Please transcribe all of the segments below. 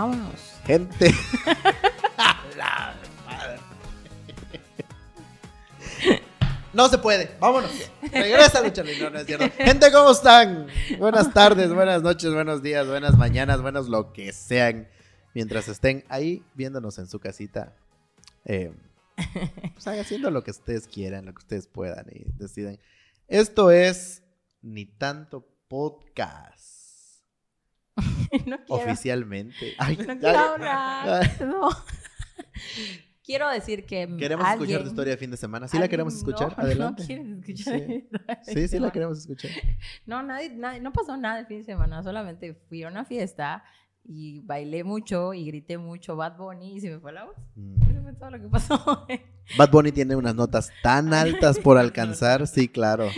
Vámonos. Gente. La madre. No se puede. Vámonos. Regresa, Lucharly. No, no es cierto. Gente, ¿cómo están? Buenas tardes, buenas noches, buenos días, buenas mañanas, buenos lo que sean. Mientras estén ahí viéndonos en su casita. Eh, pues haciendo lo que ustedes quieran, lo que ustedes puedan y deciden. Esto es Ni Tanto Podcast. no Oficialmente. Ay, no quiero hablar. No. Quiero decir que. Queremos escuchar alguien- tu historia de fin de semana. ¿Sí la queremos escuchar? no, Adelante. No quieres escuchar. Sí. Sí, sí la queremos escuchar. No, nadie, nadie, no pasó nada el fin de semana. Solamente fui a una fiesta y bailé mucho y grité mucho Bad Bunny y se me fue la voz. Mm. Eso fue todo lo que pasó. Bad Bunny tiene unas notas tan altas por alcanzar. Sí, claro.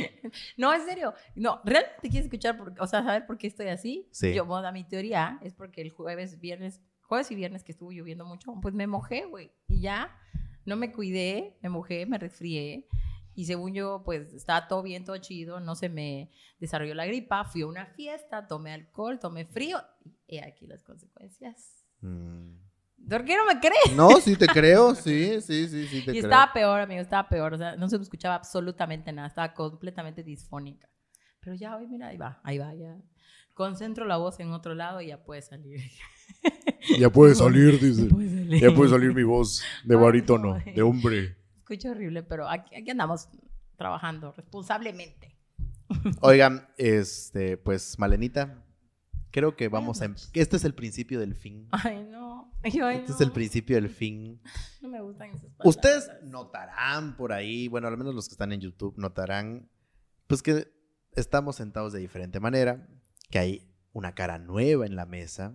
No, en serio. No, ¿realmente quieres escuchar? Por, o sea, saber por qué estoy así? Sí. Yo, bueno, mi teoría es porque el jueves, viernes, jueves y viernes que estuvo lloviendo mucho, pues me mojé, güey. Y ya no me cuidé, me mojé, me resfrié. Y según yo, pues estaba todo bien, todo chido, no se me desarrolló la gripa. Fui a una fiesta, tomé alcohol, tomé frío. Y aquí las consecuencias. Mm. ¿Por qué no me crees? No, sí te creo. Sí, sí, sí, sí te Y creo. estaba peor, amigo, estaba peor. O sea, no se me escuchaba absolutamente nada. Estaba completamente disfónica. Pero ya hoy, mira, ahí va, ahí va, ya. Concentro la voz en otro lado y ya puede salir. Ya puede salir, dice. Ya puede salir. Ya puede salir mi voz de barítono, no. de hombre. Escucho horrible, pero aquí, aquí andamos trabajando responsablemente. Oigan, este, pues, Malenita, creo que vamos a... em- que Este es el principio del fin. Ay, no. Yo, ay, Este es no. el principio del fin. No me gustan esas palabras. Ustedes notarán por ahí, bueno, al menos los que están en YouTube notarán, pues que estamos sentados de diferente manera, que hay una cara nueva en la mesa.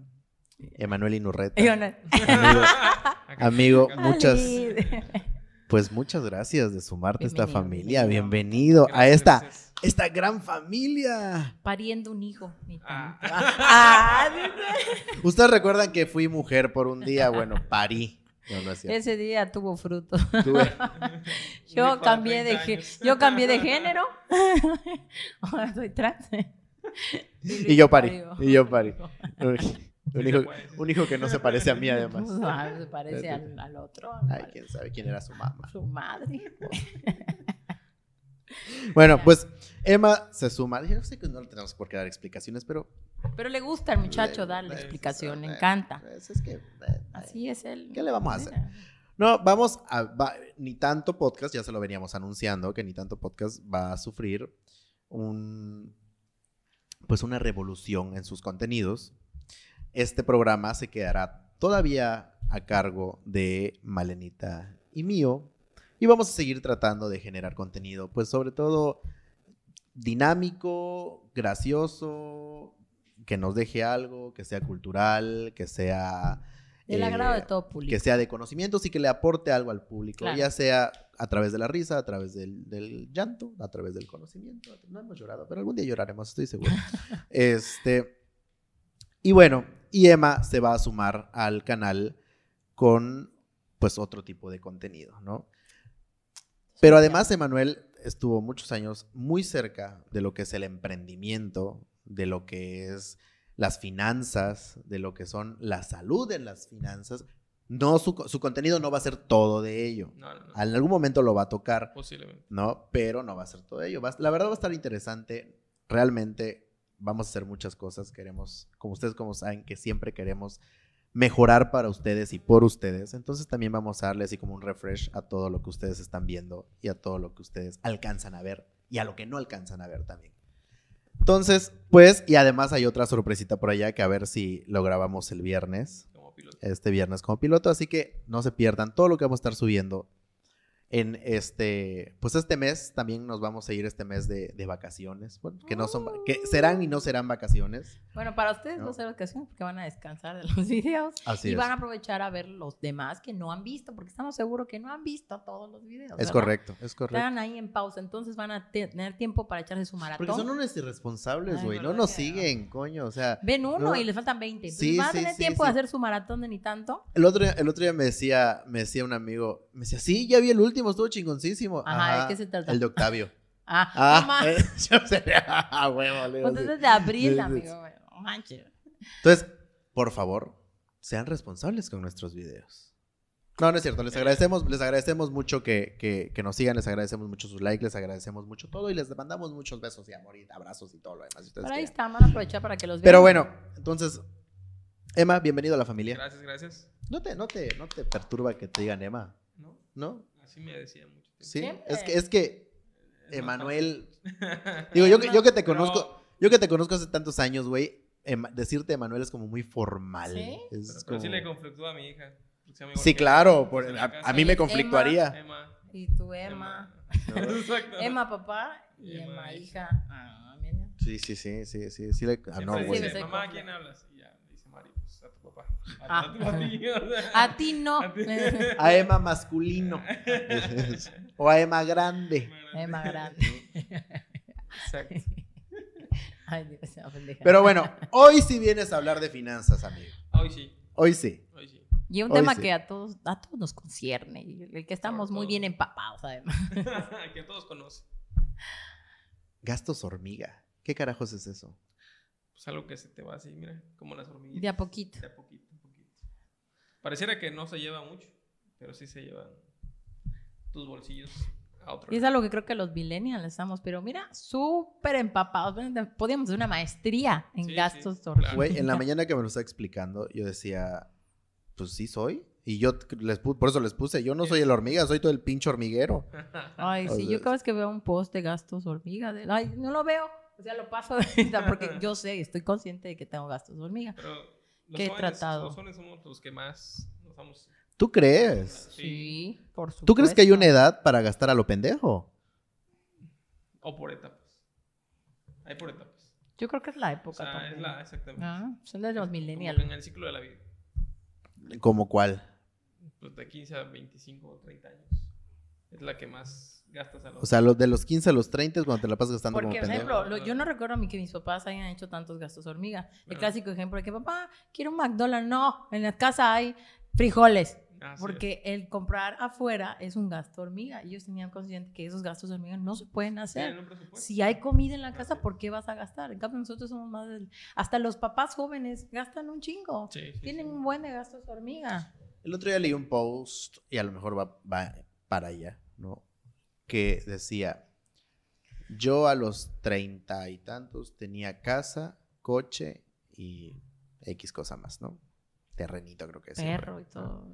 Emanuel Inurreta. Yo no- Amigo, amigo, muchas. pues muchas gracias de sumarte a esta familia. bienvenido. Bienvenido a esta, esta gran familia. Pariendo un hijo. ni Ah. Ah. Ustedes recuerdan que fui mujer por un día, bueno, parí. No, no es cierto. Ese día tuvo fruto. Tuve- Yo cambié de 30 gé- años. yo cambié de género. Ahora soy trans. Y yo parí, y yo parí. Un hijo, se un hijo que no se parece a mí, además. Se parece al, al otro. Ay, quién sabe quién era su mamá. Su madre. Bueno, pues Emma se suma. Yo sé que no le tenemos por qué dar explicaciones, pero. Pero le gusta al muchacho Le- darle le- explicación, le eh, encanta. pues, es que. eh, Así es él. ¿Qué le vamos a Mira. No, vamos a. va- ni tanto podcast, ya se lo veníamos anunciando, que ni tanto podcast va a sufrir un. Pues una revolución en sus contenidos. Este programa se quedará todavía a cargo de Malenita y mío. Y vamos a seguir tratando de generar contenido, pues sobre todo dinámico, gracioso, que nos deje algo, que sea cultural, que sea... Del eh, agrado de todo público. que sea de conocimientos y que le aporte algo al público, Claro. ya sea a través de la risa, a través del, del llanto, a través del conocimiento. No hemos llorado, pero algún día lloraremos, estoy seguro. este, y bueno, y Emma se va a sumar al canal con pues otro tipo de contenido, ¿no? Pero además Emanuel estuvo muchos años muy cerca de lo que es el emprendimiento, de lo que es las finanzas, de lo que son la salud en las finanzas. No, su, su contenido no va a ser todo de ello. No, no, no. En algún momento lo va a tocar, Posiblemente. ¿no? Pero no va a ser todo ello. Va la verdad va a estar interesante. Realmente vamos a hacer muchas cosas. Queremos, como ustedes como saben, que siempre queremos mejorar para ustedes y por ustedes. Entonces también vamos a darle así como un refresh a todo lo que ustedes están viendo y a todo lo que ustedes alcanzan a ver y a lo que no alcanzan a ver también. Entonces, pues, y además hay otra sorpresita por allá que a ver si lo grabamos el viernes Como piloto. este viernes como piloto, así que no se pierdan todo lo que vamos a estar subiendo en este, pues este mes también nos vamos a ir este mes de, de vacaciones, bueno, que no son, que serán y no serán vacaciones. Bueno, para ustedes No. no será ocasión porque van a descansar de los videos. Así y es. van a aprovechar a ver los demás que no han visto, porque estamos seguros que no han visto todos los videos. Es ¿verdad? correcto, es correcto. Están ahí en pausa, entonces van a te- tener tiempo para echarse su maratón. Porque son unos irresponsables, güey, no nos siguen, coño, o sea, Ven uno No. y les faltan 20. Entonces Sí, van a tener sí, tiempo sí. de hacer su maratón de ni tanto. el otro, el otro día me decía, me decía un amigo, me decía, sí, ya vi el último, estuvo chingoncísimo. Ajá, ¿de qué se trata? El de Octavio. Ah, Ah, no eh, yo sé, ah, huevo, le digo, Pues sí. desde abril, amigo. No manches. Entonces, por favor, sean responsables con nuestros videos. No, no es cierto. Les agradecemos, les agradecemos mucho que, que- que nos sigan, les agradecemos mucho sus likes, les agradecemos mucho todo y les mandamos muchos besos y amor y abrazos y todo lo demás. si ustedes Pero ahí quieren. está, van a aprovechar para que los vean. Pero bueno, entonces, Emma, bienvenido a la familia. Gracias, gracias. ¿No te, no, te, ¿No te perturba que te digan Emma? ¿No? ¿No? Así me decía mucho tiempo. Sí. Siempre. Es que, es que más Emanuel. Digo, yo, que- yo que te Pero- conozco, yo que te conozco hace tantos años, güey. Ema- decirte Emanuel es como muy formal. ¿Sí? Es Pero, pero como- sí le conflictúa a mi hija. Sí, claro. por- a, a mí me Emma. conflictuaría. Emma. Y tu Emma. Exacto. Emma, papá. Y Emma, Emma, hija. Ah, mira. Sí, sí, sí, sí, sí, sí. le- ah, no, dice, güey. Sí, Mamá, ¿a quién hablas? Dice Mari, pues a tu papá. A, Ah. a tu papi. o sea. A ti no. A ti. A Emma masculino. o a Emma grande. Emma grande. Exacto. Ay, Dios. Pero bueno, hoy sí vienes a hablar de finanzas, amigo. Hoy sí, Hoy sí. hoy sí. Y un Hoy tema sí. que a todos, a todos nos concierne. Y el que estamos muy bien empapados, además. que todos conocen. Gastos hormiga. ¿Qué carajos es eso? Pues algo que se te va así, mira, como las hormiguitas. De a poquito. De a poquito, a poquito. Pareciera que no se lleva mucho, pero sí se llevan tus bolsillos a otro Y es lado. algo que creo que los millennials estamos, pero mira, súper empapados. Podíamos hacer una maestría en Sí, gastos sí, claro. Güey, en la mañana que me lo estaba explicando, yo decía, pues sí soy. Y yo les por eso les puse, yo no soy el hormiga, soy todo el pinche hormiguero. Ay, O sí, sea, yo cada vez que veo un post de gastos hormiga, de, ay, no lo veo. O sea, lo paso de porque yo sé, estoy consciente de que tengo gastos hormiga. Pero los ¿Qué he jóvenes- tratado? Los jóvenes somos los que más nos vamos. ¿Tú crees? Sí, por supuesto. ¿Tú crees que hay una edad para gastar a lo pendejo? O por etapas. Hay por etapas. Yo creo que es la O época sea, es también. la, exactamente. Ah, son de los que millennials. en el ciclo de la vida. ¿Como cuál? Pues de 15 a 25 o 30 años. Es la que más gastas a los. O sea, los de los 15 a los 30 es cuando te la pasas gastando Porque, como por ejemplo, lo- yo no recuerdo a mí que mis papás hayan hecho tantos gastos hormiga. El Bueno. clásico ejemplo de que papá, quiero un McDonald's. No, en la casa hay frijoles. Así es. Porque el comprar afuera es un gasto hormiga. Y ellos tenían consciente que esos gastos hormiga no se pueden hacer. Si hay comida en la casa, Así. ¿por qué vas a gastar? En cambio, nosotros somos más del... Hasta los papás jóvenes gastan un chingo. Sí, sí, Tienen sí. un buen de gastos hormiga. El otro día leí un post, y a lo mejor va, va para allá, ¿no? Que decía, yo a los treinta y tantos tenía casa, coche y X cosa más, ¿no? Terrenito creo que es. Perro y todo.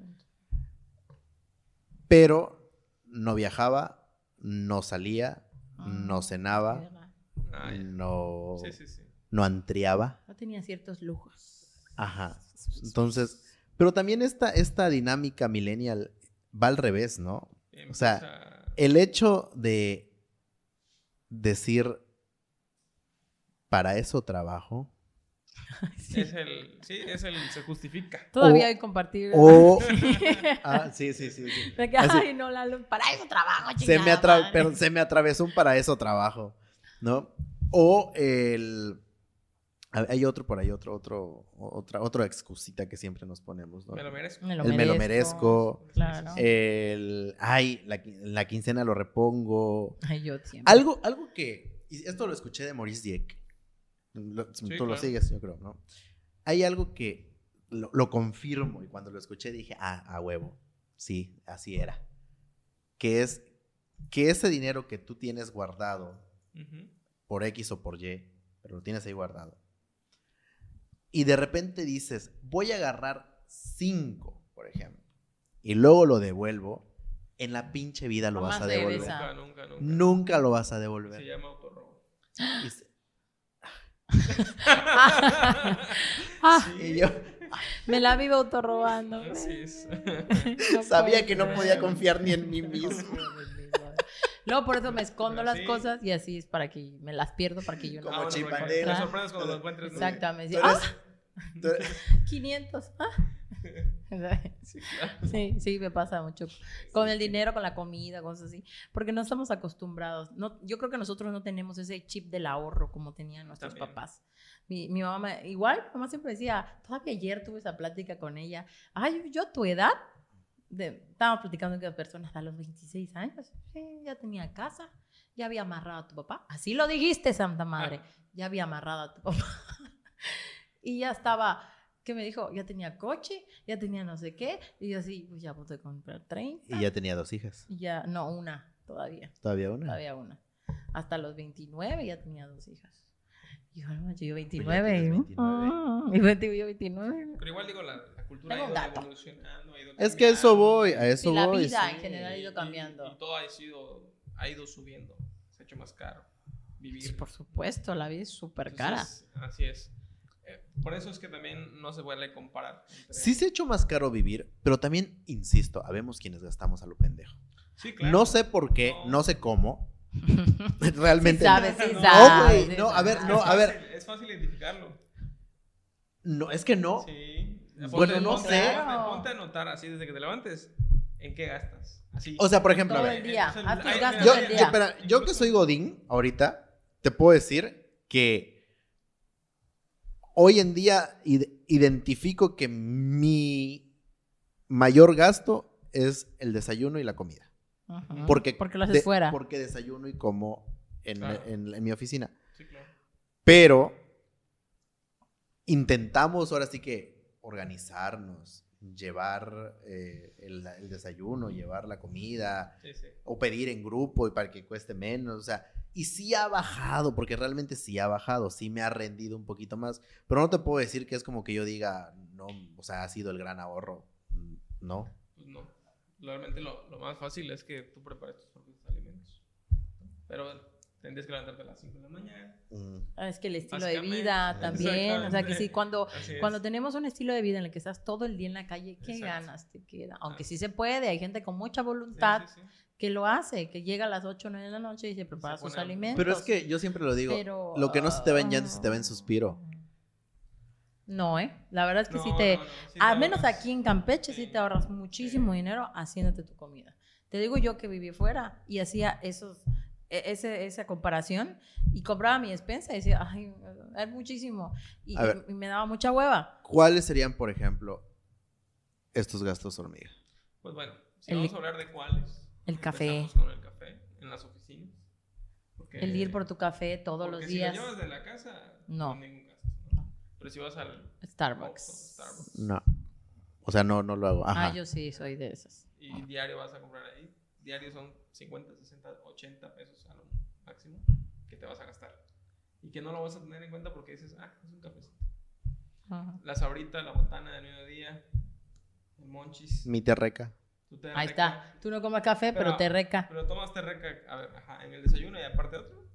Pero no viajaba, no salía, no Ah, cenaba, verdad. Ah, no, Sí, sí, sí. no antriaba. No tenía ciertos lujos. Ajá. Entonces, pero también esta, esta dinámica millennial va al revés, ¿no? O sea, El hecho de decir, para eso trabajo, es el. Sí, es el. Se justifica. Todavía O- hay compartir. o... ah, sí, sí, sí. sí. De que, Así. ay, no, Lalo, para eso trabajo, Se, chingada me atra- madre". perdón, se me atravesó un para eso trabajo, ¿no? O el... Hay otro por ahí, otro, otro, otra, otra excusita que siempre nos ponemos, ¿no? Me lo merezco. Me lo El me lo merezco. merezco. Claro. El, ay, la, la quincena lo repongo. Ay, yo siempre. Algo, algo que, y esto lo escuché de Maurice Dieck. Lo- tú lo sigues, yo creo, ¿no? Hay algo que lo, lo confirmo y cuando lo escuché dije, ah, a huevo, sí, así era. Que es que ese dinero que tú tienes guardado por X o por Y, pero lo tienes ahí guardado. Y de repente dices, voy a agarrar 5, por ejemplo, y luego lo devuelvo, en la pinche vida lo Jamás vas a devolver. Nunca, nunca, nunca. Nunca lo vas a Se devolver. llama autorrobo. Y, se- Ah, y yo me la vivo autorrobando. Así es. No sabía que no podía confiar ni en mí mismo. Luego por eso me escondo Pero las sí. cosas y así es para que me las pierdo para que yo no. Como Ah, bueno, sorprendes cuando lo encuentres. ¿no? Exactamente. Ah, eres- tú eres- 500. Ah. Sí, claro. Sí, sí, me pasa mucho. Con el dinero, con la comida, cosas así. Porque no estamos acostumbrados. No, yo creo que nosotros no tenemos ese chip del ahorro como tenían nuestros También. papás. Mi, mi mamá, igual, mi mamá siempre decía, todavía ayer tuve esa plática con ella. Ay, yo a tu edad, de, estábamos platicando con personas a los 26 años, sí, ya tenía casa, ya había amarrado a tu papá. Así lo dijiste, Santa Madre. Ya había amarrado a tu papá. y ya estaba ¿Qué me dijo? Ya tenía coche, ya tenía no sé qué. Y yo así, pues ya pude comprar 30. Y ya tenía dos hijas. Y ya, no, una todavía. ¿Todavía una? Todavía una. Hasta los 29 ya tenía dos hijas. Y yo, no, yo Pues ya 29. tienes y- 29. Ah, y 20, yo 29. Pero igual digo, la, la cultura Tengo ha ido dato. evolucionando. ha ido Es que a eso voy, a eso la voy. vida sí. en general ha ido Y- cambiando. Y, todo ha, sido, ha ido subiendo. Se ha hecho más caro vivir. Sí, por supuesto, la vida es súper cara. Así es. Eh, por eso es que también no se puede comparar. entre- Sí se ha hecho más caro vivir, pero también, insisto, habemos quienes gastamos a lo pendejo. Sí, claro. No sé por qué, No. no sé cómo. Realmente. Sí sabes, sí No, sabes, sí no, a ver, no, Es a ver. fácil- Es fácil identificarlo. No, es que no. Sí. Bueno, no ponte, sé. Ponte, ponte a anotar así desde que te levantes. ¿En qué gastas? Así. O sea, por ejemplo, a Todo ver. el día. Gastos Yo, del yo, día. espera, yo que soy Godín ahorita, te puedo decir que hoy en día id- identifico que mi mayor gasto es el desayuno y la comida. Porque, Porque lo haces de- fuera. Porque desayuno y como en, Claro. en- en mi oficina. Sí, claro. Pero intentamos ahora sí que organizarnos, llevar eh, el, el desayuno, llevar la comida, Sí, sí. o pedir en grupo y para que cueste menos, o sea, y sí ha bajado, porque realmente sí ha bajado, sí me ha rendido un poquito más, pero no te puedo decir que es como que yo diga, no, o sea, ha sido el gran ahorro, Mm, no. Pues no. Realmente lo, lo más fácil es que tú prepares tus propios alimentos. Pero bueno, tendrías que levantarte a las 5 de la mañana. Mm. Ah, Es que el estilo de vida también. O sea, que sí, cuando, cuando tenemos un estilo de vida en el que estás todo el día en la calle, ¿qué Exacto. ganas te queda? Aunque Ah. sí se puede, hay gente con mucha Sí, voluntad sí, sí. Que lo hace, que llega a las 8 o 9 de la noche y se prepara sus alimentos. Pero es que yo siempre lo digo, Pero, lo que no se te va en llanto ah, se te va en suspiro. No, ¿eh? La verdad es que sí No, te... no, no, sí te al menos aquí en Campeche sí Sí. te ahorras muchísimo Sí. dinero haciéndote tu comida. Te digo yo que viví fuera y hacía esos, e- ese, esa comparación y compraba mi despensa y decía, ay, es muchísimo. Y, A ver. y me daba mucha hueva. ¿Cuáles serían, por ejemplo, estos gastos hormiga? Pues bueno, si El- vamos a hablar de cuáles. El café. con el café en las oficinas. Porque- El ir por tu café todos los si días. lo llevas de la casa, No. no hay ningún gasto. ¿no? Pero si vas al Oxxo, Starbucks. Starbucks, No. O sea, no, no lo hago. Ajá. Ah, yo sí soy de esas. y diario vas a comprar ahí, diario son 50, 60, 80 pesos a lo máximo que te vas a gastar. Y que no lo vas a tener en cuenta porque dices, ah, es un cafecito. Ajá. La sabrita, la botana del mediodía, el monchis. Mi terreca. Ahí reca. está. Tú no comes café, pero, Pero- te reca. Pero tomas té reca, a ver, ajá, en el desayuno y aparte otro.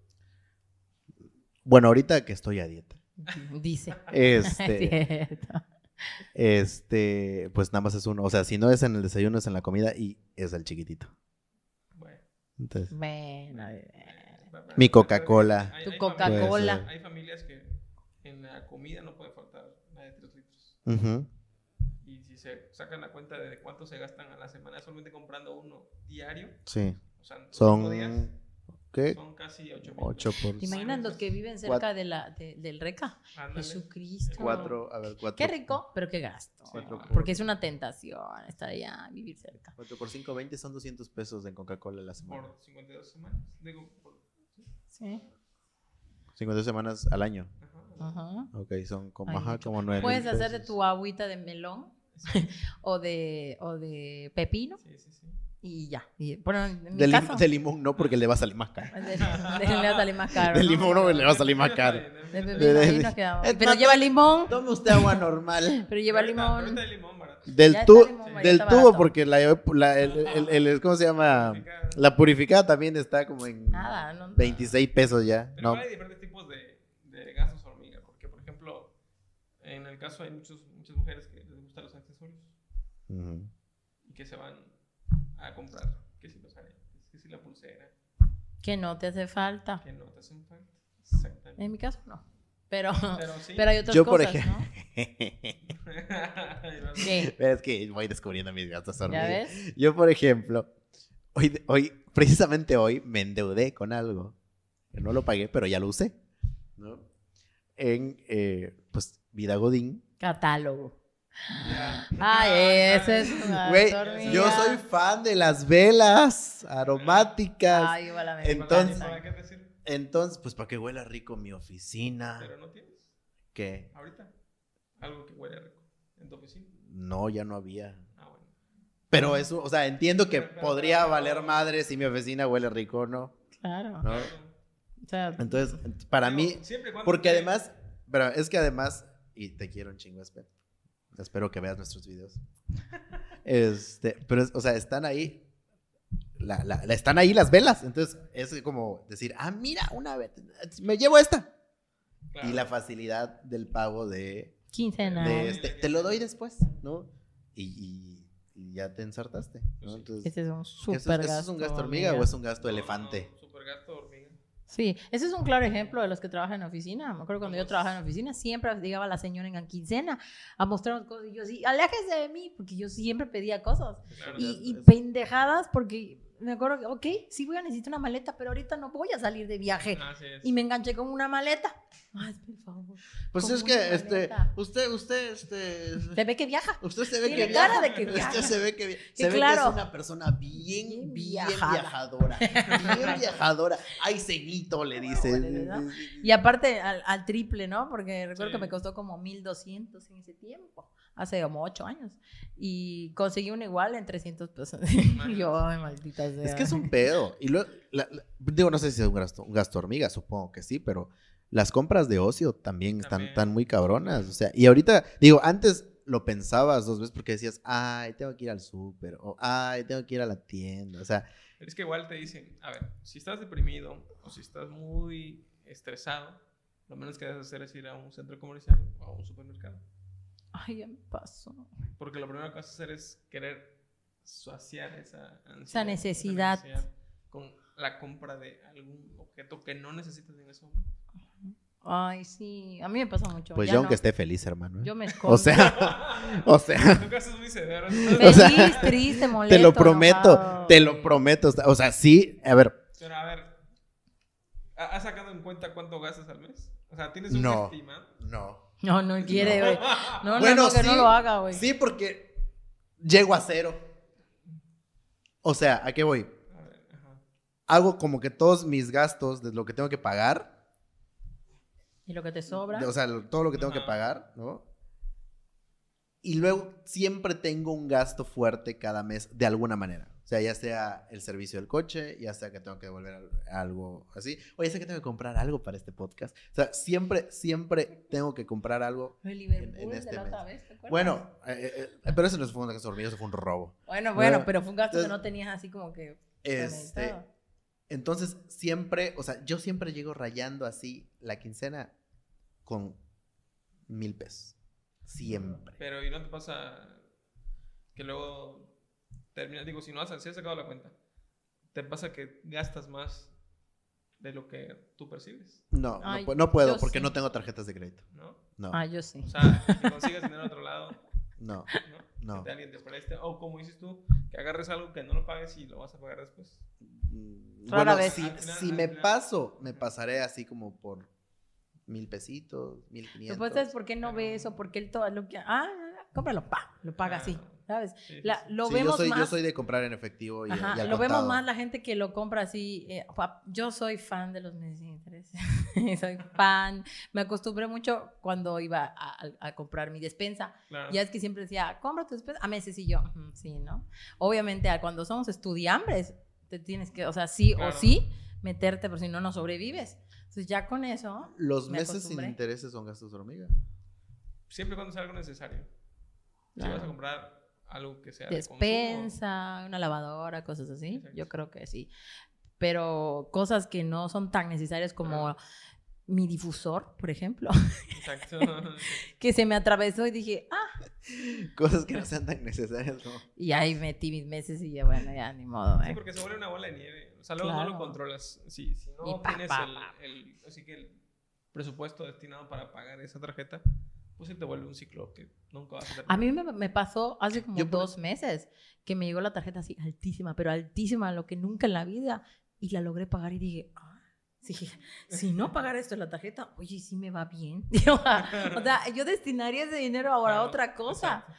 Bueno, ahorita que estoy a dieta. Dice. Este, Es cierto. este, pues nada más es uno. O sea, si no es en el desayuno, es en la comida y es el chiquitito. Bueno. Entonces, Bueno. Mi Coca-Cola. Hay- Tu Coca-Cola. familias- Hay familias que en la comida no puede faltar la de 3 litros. se sacan la cuenta de cuánto se gastan a la semana solamente comprando uno diario, sí. o sea, en cinco días, Son, ¿qué? son casi 8 mil. 8 por ¿Te los que viven cerca Cuatro. de la, de- del reca? Ándale. Jesucristo. 4, a ver, 4. Qué rico, pero qué gasto. Cuatro por- Porque es una tentación estar allá, vivir cerca. 4 por 5, 20 son 200 pesos en Coca-Cola a la semana. Por 52 semanas. Digo, por. Sí. 52 semanas al año. Ajá. Ajá. Ok, son como, ajá, como 9 Puedes hacer de tu agüita de melón o de, o de pepino Sí, sí, sí. y ya. Y, bueno, en mi De, lim- caso, de limón no, porque le va a salir más caro. de, de- le va a salir más caro. De ¿no? limón no le va a salir más caro. Pero lleva limón, Tome usted agua normal. pero lleva limón. Del, tu- limón, del tubo, barato. porque la, la- el, el- el- el- ¿cómo se llama? Purificada. La purificada también está como en Nada, no. 26 pesos ya. Pero No. hay diferentes tipos de, de gastos hormiga. Porque, por ejemplo, en el caso hay muchos, muchas mujeres que les gustan los accesorios Ujú. y que se van a comprar. Que si los aretes, que si la pulsera, Que no te hace falta. que no te hacen falta. Exactamente. En mi caso, no. Pero, Pero sí. pero hay otras Yo, por cosas, ejemplo. ¿no? ¿Qué? es que voy descubriendo mis gastos ¿Ya hormiga. ves? Yo, por ejemplo, hoy, hoy, precisamente hoy, me endeudé con algo. Que no lo pagué, pero ya lo usé. ¿no? En, eh, pues, Vida Godín. Catálogo. Ay, ese es Güey, yo soy fan de las velas aromáticas. Ay, igual a mí. Entonces- ¿Para qué sirve? Entonces, pues, para que huela rico mi oficina. Pero no tienes. ¿Qué? Ahorita. Algo que huele rico en tu oficina. No, ya no había. Ah, bueno. Pero eso, o sea, entiendo que Pero- pero- podría pero- valer madre si mi oficina huele rico o no. Claro. ¿no? O sea, Entonces, para Digo, mí, porque te- además, pero es que además, y te quiero un chingo, Espe. Espero que veas nuestros videos. Este, pero, es- o sea, están ahí. La, la- la- están ahí las velas. Entonces, es como decir, ah, mira, una vez, me llevo esta. Claro. Y la facilidad del pago de, quincena. de este, te lo doy después, ¿no? Y, y- y ya te ensartaste, ¿no? Entonces, Ese es un ¿eso, súper es- eso gasto. es un gasto hormiga o es un gasto No, elefante? no, super gasto hormiga. Sí, ese es un claro ejemplo de los que trabajan en oficina. Me acuerdo cuando yo trabajaba en oficina, siempre llegaba la señora en quincena a mostrarnos cosas y yo así, aléjese de mí, porque yo siempre pedía cosas. Claro. Y, y pendejadas, porque me acuerdo que, ok, sí voy a necesitar una maleta, pero ahorita no voy a salir de viaje. Y me enganché con una maleta. Ay, por favor. Pues es que, este, usted, usted, este... Se ve que viaja. Usted se ve Tiene que cara viaja. de que viaja. Usted se ve que, vi- Que se ve que claro. es una persona bien, Bien viajadora. Bien viajadora. Ay, ceguito, le dice. Y aparte al, al triple, ¿no? Porque recuerdo Sí. que me costó como 1200 en ese tiempo, hace como 8 años. Y conseguí uno igual en 300 pesos. yo, ay, maldita sea. Es que es un pedo. Y luego, la- la- digo, no sé si es un gasto, un gasto hormiga, supongo que sí, pero las compras de ocio también están, También. están muy cabronas. O sea, y ahorita, digo, antes lo pensabas dos veces porque decías, ay, tengo que ir al súper, o ay, tengo que ir a la tienda. O sea, Es que igual te dicen, a ver, si estás deprimido o si estás muy estresado, lo menos que debes hacer es ir a un centro comercial o a un supermercado. Ay, ya me pasó. Porque lo primero que vas a hacer es querer saciar esa ansiedad, Esa necesidad. con la compra de algún objeto que no necesitas en ese momento. Ay, sí. A mí me pasa mucho. pues ya yo no. aunque esté feliz, hermano. ¿eh? Yo me escondo. O sea, o sea, Tu caso es muy severo. O sea, Feliz, triste, molesto. te lo prometo, enojado. te lo prometo. O sea, sí, a ver, Pero a ver, ¿ha- ¿has sacado en cuenta cuánto gastas al mes? O sea, ¿tienes un No. estimado? no. No, no quiere, güey. No, no, Bueno, no, que no sí, lo haga, güey. Sí, porque llego a cero. O sea, ¿a qué voy? A ver, ajá. Hago como que todos mis gastos de lo que tengo que pagar, Y lo que te sobra. de- o sea, lo- todo lo que tengo que pagar, ¿no? Y luego siempre tengo un gasto fuerte cada mes de alguna manera. O sea, ya sea el servicio del coche, ya sea que tengo que devolver al- algo así, o ya sea que tengo que comprar algo para este podcast. O sea, siempre, siempre tengo que comprar algo. El Liverpool en- en de este la otra mes. vez, ¿te acuerdas? Bueno, eh, eh, eh, pero eso no fue un gasto hormiga, eso fue un robo. Bueno, bueno, Bueno, pero fue un gasto que no tenías así como que. Este, entonces, siempre, o sea, yo siempre llego rayando así la quincena con mil pesos. Siempre. Pero ¿y no te pasa que luego terminas, digo, si no has, si has sacado la cuenta, te pasa que gastas más de lo que tú percibes, No, Ay, no, no puedo porque sí. no tengo tarjetas de crédito. ¿no? No, Ah, yo sí. O sea, que consigues dinero en otro lado, no, ¿no? no. Que alguien te preste, o como dices tú, que agarres algo que no lo pagues y lo vas a pagar después. Mm, Rara Bueno, vez. si, Al final- si me final- paso, me pasaré así como por mil pesitos, mil Lo quinientos. que pasa es por qué no pero- ve eso, porque él todo lo que. Ah, cómpralo, pa, lo paga así. ¿Sabes? Sí, La- lo Sí, vemos yo, soy, más. yo soy de comprar en efectivo y, Ajá, y al lo vemos más la gente que lo compra así. eh, yo soy fan de los meses sin interés. soy fan. Me acostumbré mucho cuando iba a, a- a comprar mi despensa. Claro. Ya es que siempre decía, compra tu despensa a meses y yo, "Ujú, sí, ¿no? Obviamente, cuando somos estudiambres, te tienes que, o sea, sí Claro. o sí, meterte, porque si no, no sobrevives. Entonces, ya con eso, Los me meses sin acostumbré. intereses son gastos hormiga. Siempre cuando sea algo necesario. Si Claro. vas a comprar algo que sea de despensa, una lavadora, cosas así, Exacto. yo creo que sí. Pero cosas que no son tan necesarias como Claro. mi difusor, por ejemplo, Exacto. que se me atravesó y dije, ah, Cosas que no sean tan necesarias, ¿no? y ahí metí mis meses y ya, bueno, ya ni modo. Sí, ¿eh? porque se vuelve una bola de nieve. O sea, luego no Claro. lo controlas. Si, si no Y pa, tienes pa, el, pa. el- así que el presupuesto destinado para pagar esa tarjeta, pues se te vuelve un ciclo que nunca vas a terminar. A mí me, me pasó hace como Yo por- dos meses que me llegó la tarjeta así altísima, pero altísima, lo que nunca en la vida, y la logré pagar y dije, ah, sí, si no pagar esto en la tarjeta, oye, sí me va bien. o sea, yo destinaría ese dinero ahora a Claro, otra cosa. exacto.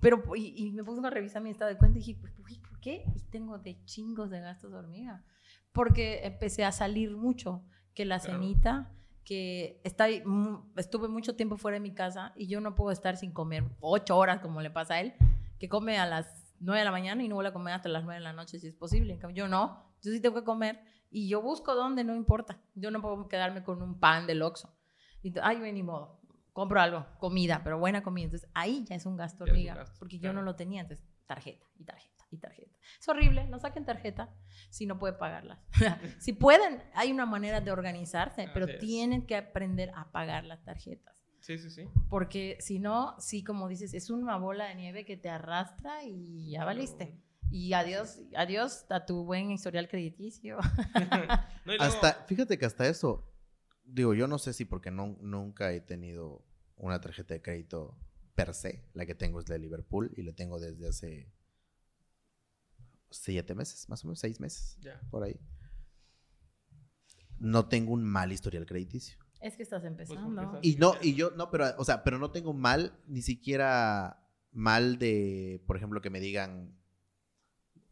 Pero, y, y me puse a revisar mi estado de cuenta y dije, pues, uy, ¿por qué? Y tengo de chingos de gastos de hormiga. Porque empecé a salir mucho, que la Claro. cenita, que está, mm, estuve mucho tiempo fuera de mi casa y yo no puedo estar sin comer ocho horas como le pasa a él, que come a las nueve de la mañana y no vuelve a comer hasta las nueve de la noche si es posible. En cambio, yo no, yo sí tengo que comer y yo busco dónde, no importa. Yo no puedo quedarme con un pan del Oxxo. Y, ay, ni modo. Compro algo, comida, pero buena comida. Entonces, ahí ya es un gasto hormiga, porque yo no lo tenía. Entonces, tarjeta y tarjeta y tarjeta. Es horrible, no saquen tarjeta si no puede pagarlas. si pueden, hay una manera de organizarse, pero tienen que aprender a pagar las tarjetas. Sí, sí, sí. Porque si no, sí, como dices, es una bola de nieve que te arrastra y ya valiste. Y adiós, adiós a tu buen historial crediticio. No, y luego- Hasta, fíjate que hasta eso, digo, yo no sé si porque no, nunca he tenido una tarjeta de crédito per se. La que tengo es la de Liverpool y la tengo desde hace siete meses, más o menos, seis meses, Ya. por ahí. No tengo un mal historial crediticio. Es que estás Pues, empezando. Y no, y yo, no, pero, o sea, pero no tengo mal, ni siquiera mal de, por ejemplo, que me digan,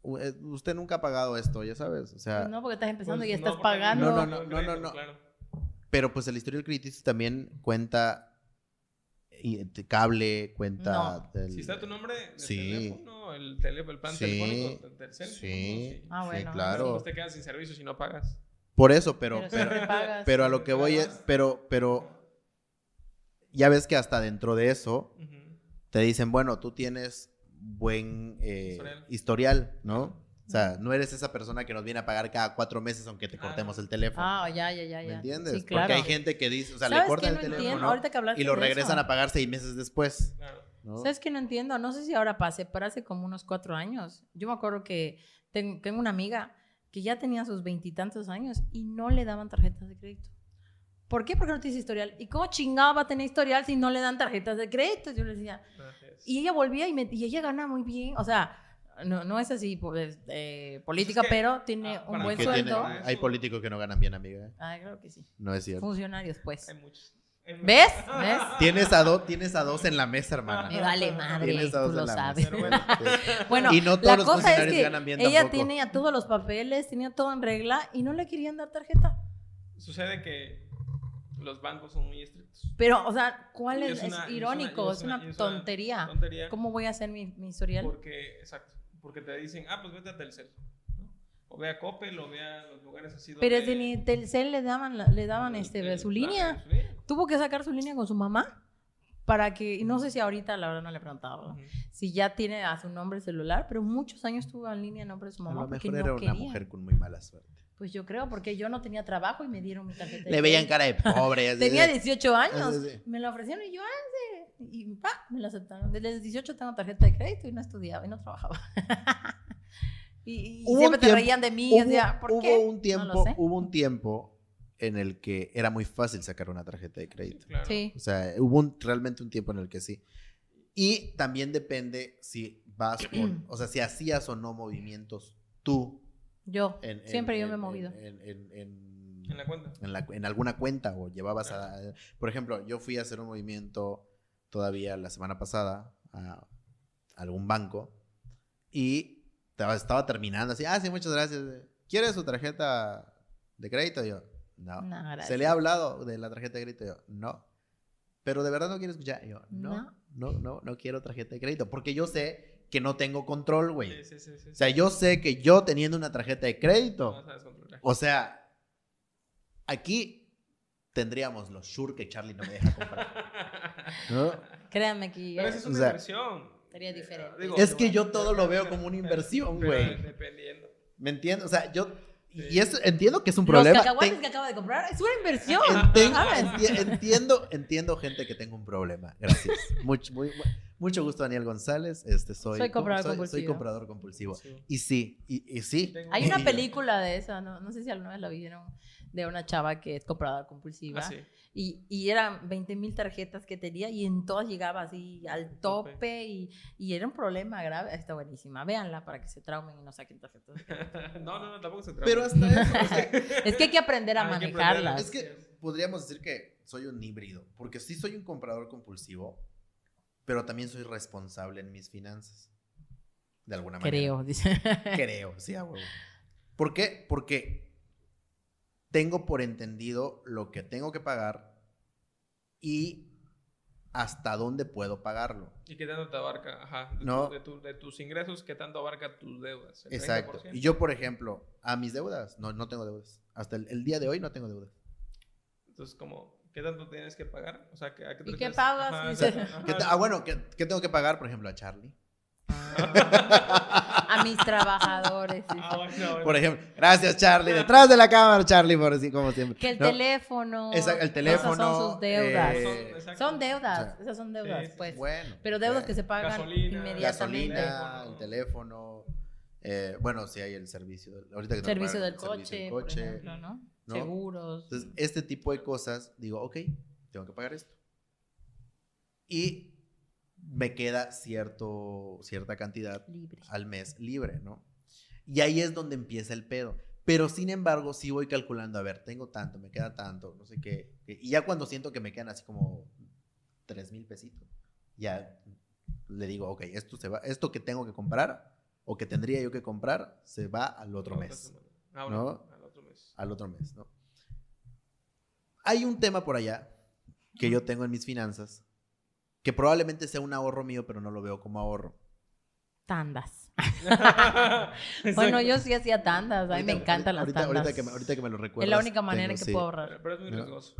"U- eh, usted nunca ha pagado esto, ya sabes, o sea, Pues no, porque estás empezando Pues y no, estás pagando. No, no, no, no, no, no. claro. pero pues el historial crediticio también cuenta cable, cuenta No. del- Si está tu nombre de Sí. teléfono, el, teléfono, el plan Sí. telefónico del tercer. Sí. Ah, Sí, bueno. claro. Pues te quedas sin servicio si no pagas. Por eso, pero, Pero pero, pagas. pero a lo que voy es, pero, pero, ya ves que hasta dentro de eso Ujú. te dicen, bueno, tú tienes buen eh, Historial. historial, ¿no? O sea, no eres esa persona que nos viene a pagar cada cuatro meses aunque te Ah. cortemos el teléfono. Ah, ya, ya, ya, ya. ¿Me entiendes? Sí, claro. Porque hay gente que dice, o sea, le ¿Sabes cortan qué el no teléfono que y lo regresan eso. a pagar seis meses después. Claro. ¿no? ¿Sabes qué no entiendo? No sé si ahora pase, pero hace como unos cuatro años. Yo me acuerdo que ten- tengo una amiga que ya tenía sus veintitantos años y no le daban tarjetas de crédito. ¿Por qué? Porque no tiene historial. ¿Y cómo chingado va a tener historial si no le dan tarjetas de crédito? Yo le decía. Es. Y ella volvía y, me- y ella gana muy bien. O sea, no, no es así pues, eh, política, Pues es que, pero tiene ah, un para buen tiene- sueldo. Hay políticos que no ganan bien, amiga. ¿eh? Ah, claro que sí. No es cierto. Funcionarios, pues. Hay muchos. ¿Ves? ¿Ves? Tienes a, dos, tienes a dos en la mesa, Me hermana. vale madre, Tienes a tú dos lo en la sabes. mesa. Bueno. Sí. Bueno, Y no todos la los cosa es funcionarios que ganan bien ella tampoco. tenía todos los papeles, tenía todo en regla y no le querían dar tarjeta. Sucede que los bancos son muy estrictos. Pero, o sea, ¿cuál es? Es, una- irónico, es una, tontería. tontería. ¿Cómo voy a hacer mi, mi historial? Porque, exacto, porque te dicen, ah, pues vete a Telcel. ¿no? O ve a Coppel, o ve a los lugares así Pero donde- si ni Telcel le daban, la- le daban este, su línea. Tuvo que sacar su línea con su mamá para que, y no sé si ahorita, la verdad no le he preguntado, ¿no? Ujú. si ya tiene a su nombre el celular, pero muchos años tuvo en línea a nombre de su A mamá lo porque mejor no era una mujer con muy mala suerte. Pues yo creo, porque yo no tenía trabajo y me dieron mi tarjeta. de Le veían cara de pobre. Tenía de- 18 años. Me lo ofrecieron y yo, ah, sí. Y pa, me lo aceptaron. Desde los 18 tengo tarjeta de crédito y no estudiaba y no trabajaba. y y Hubo siempre un te tiempo- reían de mí. Hubo, decía, ¿por hubo qué? un tiempo, hubo un tiempo en el que era muy fácil sacar una tarjeta de crédito. Claro. Sí. O sea, hubo un- realmente un tiempo en el que sí. Y también depende si vas con, o sea, si hacías o no movimientos tú. Yo, en- en- siempre yo me he en- movido. En, en- en- En la cuenta. en la- en alguna cuenta o llevabas a... Por ejemplo, yo fui a hacer un movimiento todavía la semana pasada a algún banco y estaba, estaba terminando así, ah, sí, muchas gracias. ¿Quieres su tarjeta de crédito? Yo, no. No. ¿Se le ha hablado de la tarjeta de crédito? Yo, no. ¿Pero de verdad no quiere escuchar? Yo, no, No. no, no, no quiero tarjeta de crédito porque yo sé que no tengo control, güey. Sí, sí, sí, sí. O sea, yo sé que yo teniendo una tarjeta de crédito... No sabes controlar. O sea, aquí tendríamos los Shure que Charlie no me deja comprar. ¿no? Créanme que Pero esa es o una sea, inversión. sería Eh, diferente. digo, Es que yo todo lo veo como una inversión, güey. Dependiendo. ¿Me entiendes? O sea, yo... Y eso, entiendo que es un Los problema. cacahuates Ten- que acabo de comprar es una inversión. enten- ¿sabes? enti- entiendo, entiendo gente que tenga un problema. Gracias. Mucho, muy- mu- mucho gusto, Daniel González. Este, soy, Soy comprador soy, compulsivo. comprador compulsivo. Sí. Y sí, y, y sí. Tengo- Hay una película de esa, no, no sé si alguna vez la vieron, de una chava que es compradora compulsiva. Ah, sí. Y, y eran 20 mil tarjetas que tenía y en todas llegaba así al tope. tope y, y era un problema grave. Está buenísima. Véanla para que se traumen y no saquen tarjetas. No, no, no, tampoco se trata. Pero hasta eso, es que hay que aprender a Hay que aprender. manejarlas. Es que podríamos decir que soy un híbrido, porque sí soy un comprador compulsivo, pero también soy responsable en mis finanzas. De alguna manera. Creo, dice. Creo, sí, a huevo. ¿Por qué? Porque tengo por entendido lo que tengo que pagar y hasta dónde puedo pagarlo. ¿Y qué tanto te abarca? Ajá. De, No. tu- de, tu- de tus ingresos, ¿qué tanto abarca tus deudas? ¿El Exacto. 30%? Y yo, por ejemplo, a mis deudas, no, no tengo deudas. Hasta el, el día de hoy no tengo deudas. Entonces, como, ¿qué tanto tienes que pagar? O sea, ¿qué- ¿a qué te ¿Y qué pagas? Ajá, exacto, ajá. ¿Qué ah, bueno, ¿qué, qué tengo que pagar, por ejemplo, a Charlie? A mis trabajadores. Ah, bueno, bueno. Por ejemplo, gracias, Charlie. Detrás de la cámara, Charlie, por así como siempre. Que el ¿No? teléfono. Esa- el teléfono. Esas son sus deudas. eh, Son- exacto. son deudas. o sea, esas son deudas, sí, pues. Bueno. Pero deudas que se pagan Gasolina, inmediatamente. Gasolina, Teléfono. el teléfono. eh, bueno, si hay el servicio. Ahorita que Servicio del el servicio coche, del por coche, ejemplo, ¿no? ¿no? Seguros. Entonces, este tipo de cosas, digo, ok, tengo que pagar esto. Y me queda cierto, cierta cantidad libre. al mes libre, ¿no? Y ahí es donde empieza el pedo. Pero sin embargo, sí voy calculando, a ver, tengo tanto, me queda tanto, no sé qué. Y ya cuando siento que me quedan así como tres mil pesitos, ya le digo, ok, esto, se va, esto que tengo que comprar o que tendría yo que comprar, se va al otro mes. Ah, bueno, ¿no? al otro mes. al otro mes, ¿no? Hay un tema por allá que yo tengo en mis finanzas, que probablemente sea un ahorro mío, pero no lo veo como ahorro. Tandas. Bueno, yo sí hacía tandas. A mí me Ahorita- encantan las tandas. Ahorita que, me, ahorita que me lo recuerdas. es la única manera tengo- en que sí. puedo ahorrar. Pero, es muy No. riesgoso.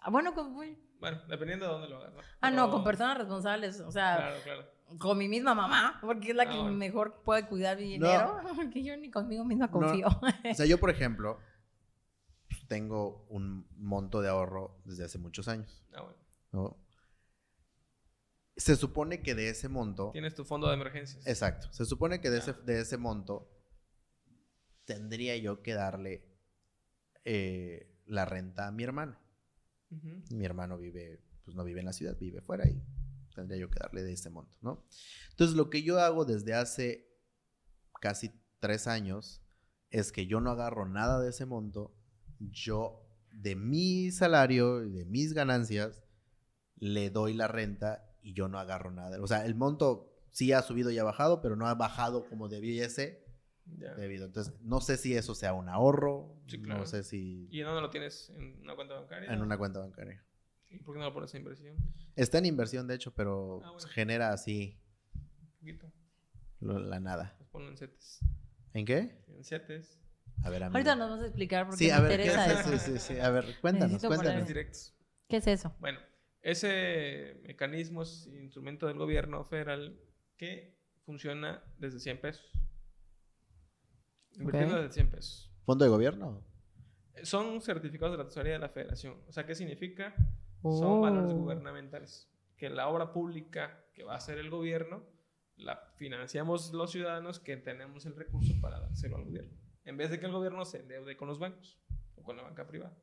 Ah, bueno, ¿cómo fue? Bueno, dependiendo de dónde lo hagas. ¿no? Ah, no, con personas responsables. O sea, Claro, claro. con mi misma mamá, porque es la Ah, que bueno. mejor puede cuidar mi No. dinero. Porque yo ni conmigo misma confío. O sea, yo, por ejemplo, pues, tengo un monto de ahorro desde hace muchos años, Ah, bueno. Se supone que de ese monto... Tienes tu fondo de emergencias. Exacto. Se supone que de ese, de ese monto tendría yo que darle eh, la renta a mi hermano. Mi hermano vive, pues no vive en la ciudad, vive fuera y tendría yo que darle de ese monto, ¿no? Entonces, lo que yo hago desde hace casi tres años es que yo no agarro nada de ese monto. Yo, de mi salario y de mis ganancias, le doy la renta y yo no agarro nada. O sea, el monto sí ha subido y ha bajado, pero no ha bajado como debiese Ya. debido. Entonces, no sé si eso sea un ahorro, Sí, claro. no sé si ¿Y en dónde lo tienes? ¿En una cuenta bancaria? en una cuenta bancaria. ¿Y por qué no lo pones en inversión? Está en inversión, de hecho, pero Ah, bueno. genera así Un poquito. lo- la nada. Los ponlo en CETES. ¿En qué? En CETES. A ver, amigo. Ahorita nos vas a explicar porque Sí, me a ver, ¿qué interesa es eso. eso? Sí, sí, sí. A ver, cuéntanos, Necesito cuéntanos. Directos. ¿Qué es eso? Bueno, ese mecanismo es instrumento del gobierno federal que funciona desde 100 pesos. Invirtiendo Ok. desde 100 pesos. ¿Fondo de gobierno? Son certificados de la tesorería de la federación. O sea, ¿qué significa? Oh. Son valores gubernamentales. Que la obra pública que va a hacer el gobierno la financiamos los ciudadanos que tenemos el recurso para dárselo al gobierno. En vez de que el gobierno se endeude con los bancos o con la banca privada.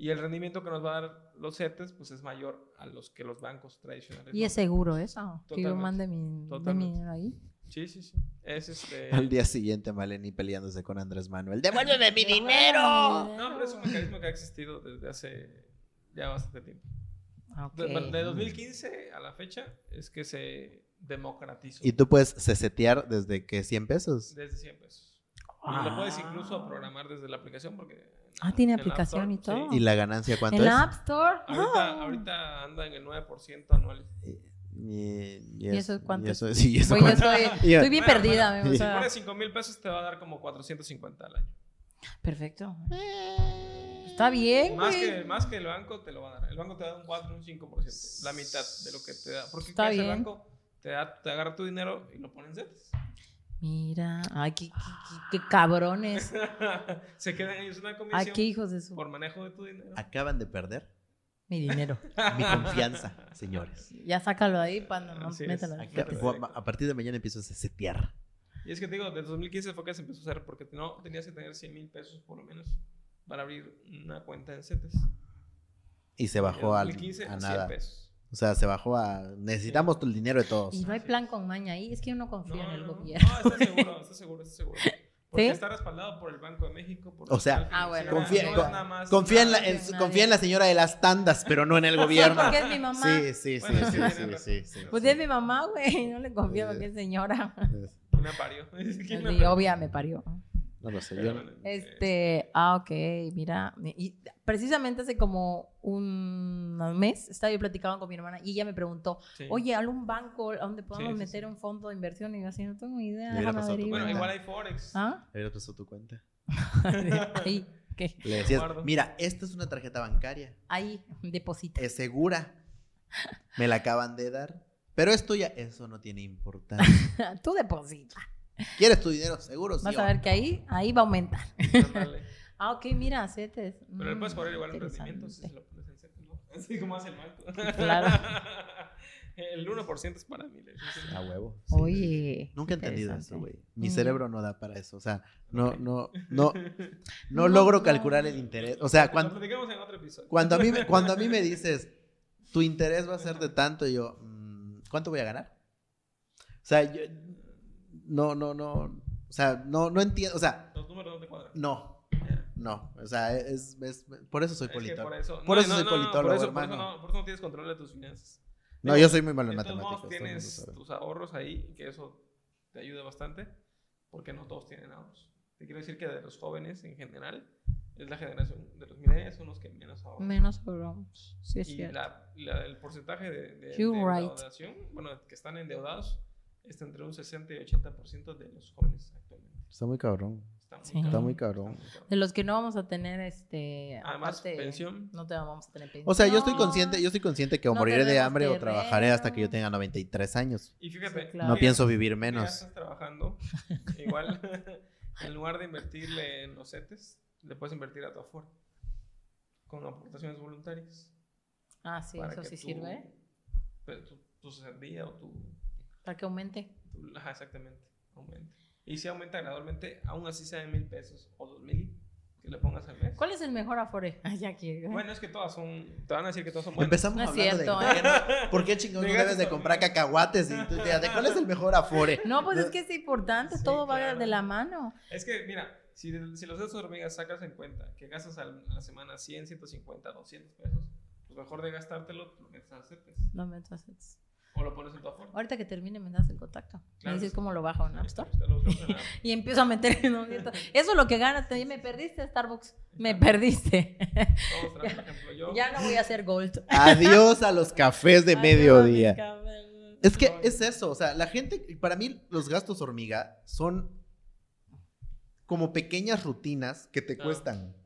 Y el rendimiento que nos va a dar los CETES pues es mayor a los que los bancos tradicionales. ¿Y no. es seguro eso? Que yo mande mi, de mi Totalmente. dinero ahí. Sí, sí, sí. Es este... Al día siguiente, Maleni peleándose con Andrés Manuel. ¡Devuélveme mi dinero! No, pero es un mecanismo que ha existido desde hace ya bastante tiempo. Ok. De, bueno, de 2015 a la fecha es que se democratizó. Y tú puedes cesetear desde que 100 pesos. Desde 100 pesos. Y lo puedes incluso programar desde la aplicación porque... Ah, ¿tiene en aplicación y todo? sí. ¿Y la ganancia cuánto ¿En es? la App Store? Ahorita, Ah. ahorita anda en el 9% anual. Y, ¿Y eso cuánto y es? eso- sí, ¿y eso yo cuánto? estoy, Ya. estoy bien Bueno, perdida. bueno, o Si pones 5 mil pesos te va a dar como 450 al año. perfecto. Está bien, Más güey. que, más que el banco te lo va a dar. El banco te da un 4, un 5%. La mitad de lo que te da. Porque Está ¿qué hace el bien. banco? Te, da, te agarra tu dinero y lo pone en CETES. Mira, ay, qué, qué- qué- qué cabrones. Se quedan ellos una comisión Ay, qué hijos de su... por manejo de tu dinero. Acaban de perder Mi dinero. mi confianza, señores. Ya sácalo ahí para no mételo. A partir de mañana empiezo a cesetear. Y es que te digo, desde 2015 fue que se empezó a hacer porque no tenías que tener 100 mil pesos por lo menos para abrir una cuenta en CETES. Y se bajó al- 2015 a 100 nada. pesos. O sea, se bajó a... Necesitamos el dinero de todos. Y no hay plan con maña ahí. Es que yo no confío No, en el no, gobierno. No, está seguro, está seguro, está seguro. Porque ¿Sí? está respaldado por el Banco de México. Por O sea, Ah, bueno. Confía, no es con- nada más confía en, la, nada. en- Nadie. confía en la señora de las tandas, pero no en el gobierno. porque es mi mamá. Sí, sí, sí, Bueno, sí, sí, razón. sí, sí, Pues sí. es mi mamá, güey. No le confío Sí. porque es señora. ¿Quién me parió? ¿Quién me parió? obvia me parió. No lo sé. Yo, Este, ah, ok, mira. Y precisamente hace como un mes estaba yo platicando con mi hermana y ella me preguntó, sí. oye, ¿algún banco a donde podamos Sí, sí, meter sí. un fondo de inversión? Y yo así, no tengo idea, Le pasado tu. Bueno, igual hay Forex. ¿Ah? le hubieras pasado tu cuenta. ahí, ¿qué? Le decías, mira, esta es una tarjeta bancaria. Ahí, deposita. Es segura. Me la acaban de dar. Pero esto ya, eso no tiene importancia. Tú deposita. ¿Quieres tu dinero seguro? Sí Vas a ver no? que ahí, ahí va a aumentar. Ah, ok, mira, CETES. Pero le puedes cobrar igual interesante. rendimientos si se lo pones en CETES, ¿no? Así como hace el banco. Claro. el 1% es para mí. A huevo. sí. Oye. Nunca he entendido eso, güey. Mi Mm. cerebro no da para eso. O sea, no, no, no, no No, logro calcular el interés. O sea, Lo cuando, platicamos en otro episodio. cuando, a mí, me- cuando a mí me dices, tu interés va a ser de tanto, y yo, mm, ¿cuánto voy a ganar? O sea, yo, no, no, no, o sea, no, no entiendo, o sea, Los números no te cuadran. no, no, o sea, es, es- por eso soy Es que politólogo. por eso, Por no, eso no, soy no, no, politólogo, por eso, por eso hermano. no, por eso no tienes control de tus finanzas. No, Digo, yo soy muy malo en matemáticas. tienes tus ahorros ahí, que eso te ayuda bastante, porque no todos tienen ahorros. Te quiero decir que de los jóvenes en general, es la generación de los millennials, son los que menos ahorran. Menos cobramos. Sí, es y cierto. la, la- el porcentaje de, de, de right. endeudación, bueno, que están endeudados, está entre un 60 y 80% de los jóvenes actualmente. Está muy cabrón. Está muy Sí. cabrón, Está muy. De los que no vamos a tener, este. Además, aparte, pensión. No te vamos a tener pensión. O sea, yo estoy consciente, yo estoy consciente que o No moriré de hambre o trabajaré hasta que yo tenga 93 años. Y fíjate, Sí, claro. No pienso vivir que ya menos. estás trabajando, igual, en lugar de invertirle en los CETES, le puedes invertir a tu Afore con aportaciones voluntarias. Ah, sí, eso sí sirve. pe- Tu, tu cesantía o tu, Para que aumente. Ajá, exactamente, aumente. Y si aumenta gradualmente, aún así sea de mil pesos o dos mil que le pongas al mes. ¿Cuál es el mejor Afore? Ah, ya quiero. Bueno, es que todas son, te van a decir que todas son buenas. Empezamos No hablando cierto, de ¿eh? ¿por qué no- ¿por qué chingados no debes de comprar cacahuates? Y tú te de cuál es el mejor afore. No, pues es que es importante, Sí, todo va claro. de la mano. Es que, mira, si, de- si los de esas hormigas sacas en cuenta que gastas a la semana 100, 150, 200 pesos, pues mejor de gastártelo, lo metes a CETES. No me entonces. O lo pones en tu Afore. Ahorita que termine me das el contacto. Claro. Me dices cómo lo bajo en App Store. Y empiezo a meter en un. Eso es lo que ganas. Te me perdiste, Starbucks. Me perdiste. Ejemplo, yo. ya no voy a hacer Gold. Adiós a los cafés de mediodía. Es que es eso, o sea, la gente, para mí los gastos hormiga son como pequeñas rutinas que te Claro. cuestan.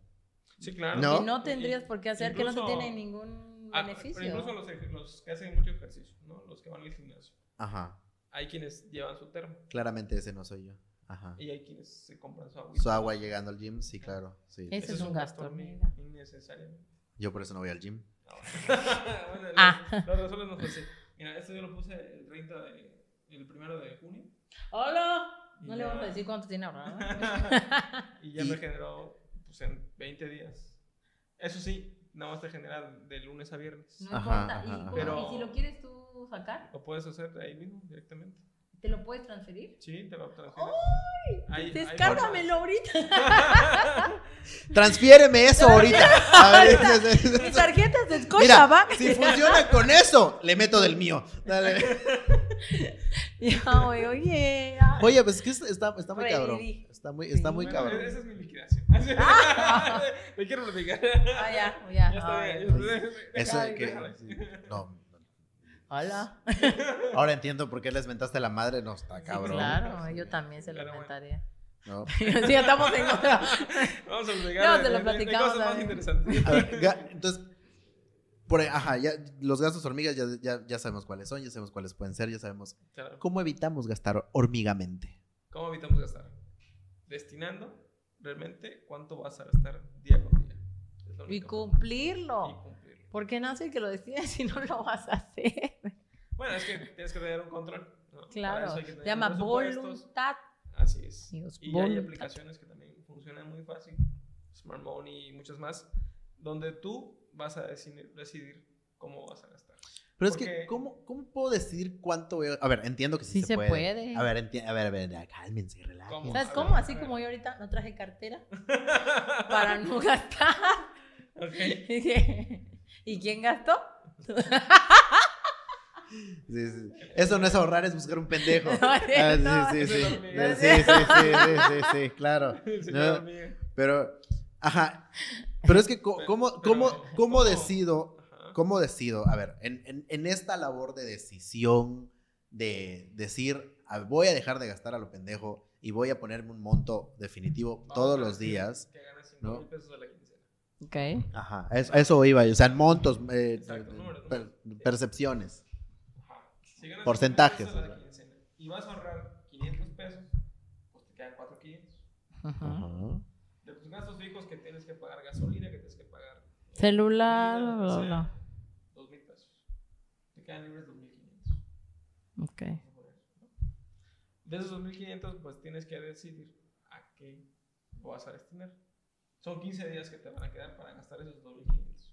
Sí, claro. ¿No? Y no tendrías por qué hacer, que no te tiene ningún Ah, beneficio. Pero incluso los, los que hacen mucho ejercicio, ¿no? Los que van al gimnasio. Ajá, Hay quienes llevan su termo claramente ese no soy yo. Ajá. y hay quienes se compran su agua. Su agua llegando al gym, sí, claro. Sí. Ese es un gasto. Innecesariamente. Yo por eso no voy al gym. bueno, Ah. Los resuelves no fue así. Mira, esto yo lo puse el 30 de. El primero de junio. ¡Hola! Y No le vamos a decir cuánto tiene ahorrado. Y ya Y- me generó pues, en 20 días. Eso sí, nada más te genera de lunes a viernes. No Ajá, importa. ajá, ¿Y, ajá. cómo- Pero- y si lo quieres tú sacar, Lo puedes hacer ahí mismo, directamente. ¿Te lo puedes transferir? Sí, te lo transfieres. Hay- hay Descárgamelo ahorita. Transfiéreme eso ahorita. A ver, es- es- es- Mis tarjetas de Mira, Scotiabank. si funciona con eso, le meto del mío. Dale. Ya, oye, oye. ya. Oye, pues es que está, está muy cabrón. Está muy, está muy Bueno, cabrón. Esa es mi liquidación. Me quiero platicar. Ah, ya, ya. Ya está Ay, ya bien. Eso que. sí, No. Hola. Ahora entiendo por qué les mentaste a la madre. No, está Sí, cabrón. claro, yo también se lo comentaría. No. sí, ya estamos en otra. Vamos a platicar. te lo de- de- de platicamos cosas más también. interesantes. A ver, ga- entonces, por ahí- ajá, ya, los gastos hormigas ya, ya, ya sabemos cuáles son, ya sabemos cuáles pueden ser, ya sabemos Claro. cómo evitamos gastar hormigamente. ¿Cómo evitamos gastar? Destinando realmente cuánto vas a gastar día con día. Cumplirlo. Y cumplirlo. Porque no hace que lo decidas si no lo vas a hacer. Bueno, es que tienes que tener un control. Claro. Se llama voluntad. Así es. Y hay aplicaciones que también funcionan muy fácil. Smart Money y muchas más. Donde tú vas a decidir, decidir cómo vas a gastar. Pero es que, ¿cómo, ¿cómo puedo decidir cuánto voy a... A ver, entiendo que sí, Sí se, se puede. puede. A ver, enti- a ver, a ver, cálmense, relájense. ¿Cómo? ¿Sabes cómo? Así como yo ahorita no traje cartera para no gastar. Ok. ¿Y quién gastó? Sí, sí. Eso no es ahorrar, es buscar un pendejo. No, Ah, no. sí, sí, sí. Sí, sí, sí, sí, sí, sí, claro. No. Pero, ajá. Pero es que, ¿cómo, cómo, cómo decido? ¿Cómo decido? A ver, en, en- en esta labor de decisión, de decir, "Ah, voy a dejar de gastar a lo pendejo y voy a ponerme un monto definitivo todos a los días. Que ganas 5 ¿no? mil pesos a la. Ok. Ajá, a eso, eso iba, o sea, en montos, eh, Exacto, números, per- percepciones. Ajá. Si ganas Porcentajes, 5,000 pesos a la o sea. quincena Y vas a ahorrar 500 pesos, pues te quedan 4,500. Ujú. Ajá. De tus gastos fijos que tienes que pagar gasolina, que tienes que pagar. eh, Celular, bla, sea, bla. 2,000 pesos. Te quedan libres 2,500. Ok. De esos 2.500, pues tienes que decidir a qué vas a destinar. Son 15 días que te van a quedar para gastar esos 2.500.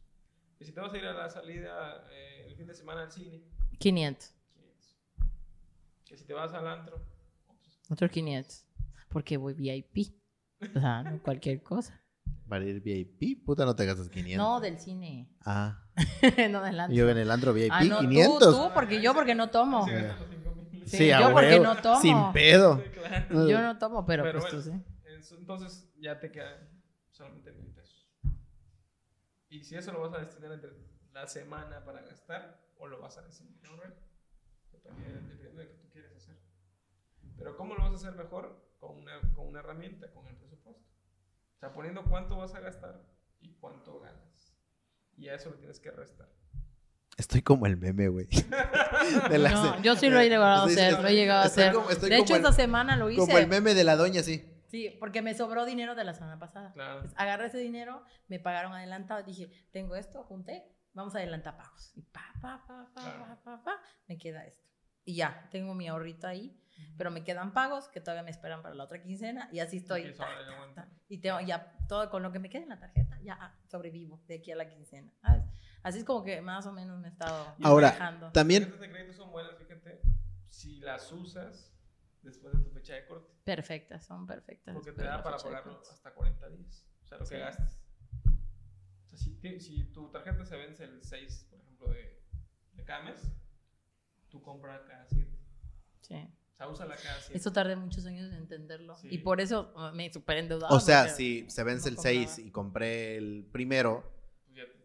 Y si te vas a ir a la salida eh, el fin de semana al cine, 500. 500. Que si te vas al antro, otros. Otros 500. Porque voy VIP. O sea, no cualquier cosa. Para ir VIP, puta, no te gastas 500. No, del cine. Ah, no del antro. yo en el andro VIP, Ah, no, tú, 500. tú, porque yo porque no tomo. 5,000. Sí, a yo porque no tomo. Sin pedo. Sí, claro. Yo no tomo, pero, Pero pues tú bueno. sí. Eso- Entonces ya te quedan solamente mil pesos. Y si eso lo vas a destinar entre la semana para gastar o lo vas a destinar ahorrar, depende, dependiendo de lo que tú quieres hacer. Pero ¿cómo lo vas a hacer mejor? Con una, con una herramienta, con el presupuesto. O sea, poniendo cuánto vas a gastar y cuánto ganas. Y a eso le tienes que restar. Estoy como el meme, güey. No, yo sí lo he llegado a hacer, lo he llegado a hacer. de hecho, el- esta semana lo hice. Como el meme de la doña, sí. Sí, porque me sobró dinero de la semana pasada. Claro. Pues, agarré ese dinero, me pagaron adelantado, dije, tengo esto, junté, vamos a adelantar pagos. Y pa, pa, pa, pa, Claro. pa, pa, pa, me queda esto. Y ya, tengo mi ahorrito ahí, pero me quedan pagos que todavía me esperan para la otra quincena y así estoy. Y ta, ta, ta. Y tengo ya todo con lo que me queda en la tarjeta, ya ah, sobrevivo de aquí a la quincena. ¿sabes? Así es como que más o menos me he estado Ahora, manejando. También, Las tarjetas de crédito son buenas, fíjate, si las usas después de tu fecha de corte. Perfectas, son perfectas. Porque te da para pagarlo hasta 40 días. O sea, lo Sí. que gastes. O sea, si, ti- si tu tarjeta se vence el 6, por ejemplo, de, de cada mes, tú compras cada 7. Sí. O sea, úsala cada 7. Eso tardé muchos años en entenderlo. Sí. Y por eso uh, me super endeudaba. o sea, si se vence no el 6 compraba. y compré el primero, te-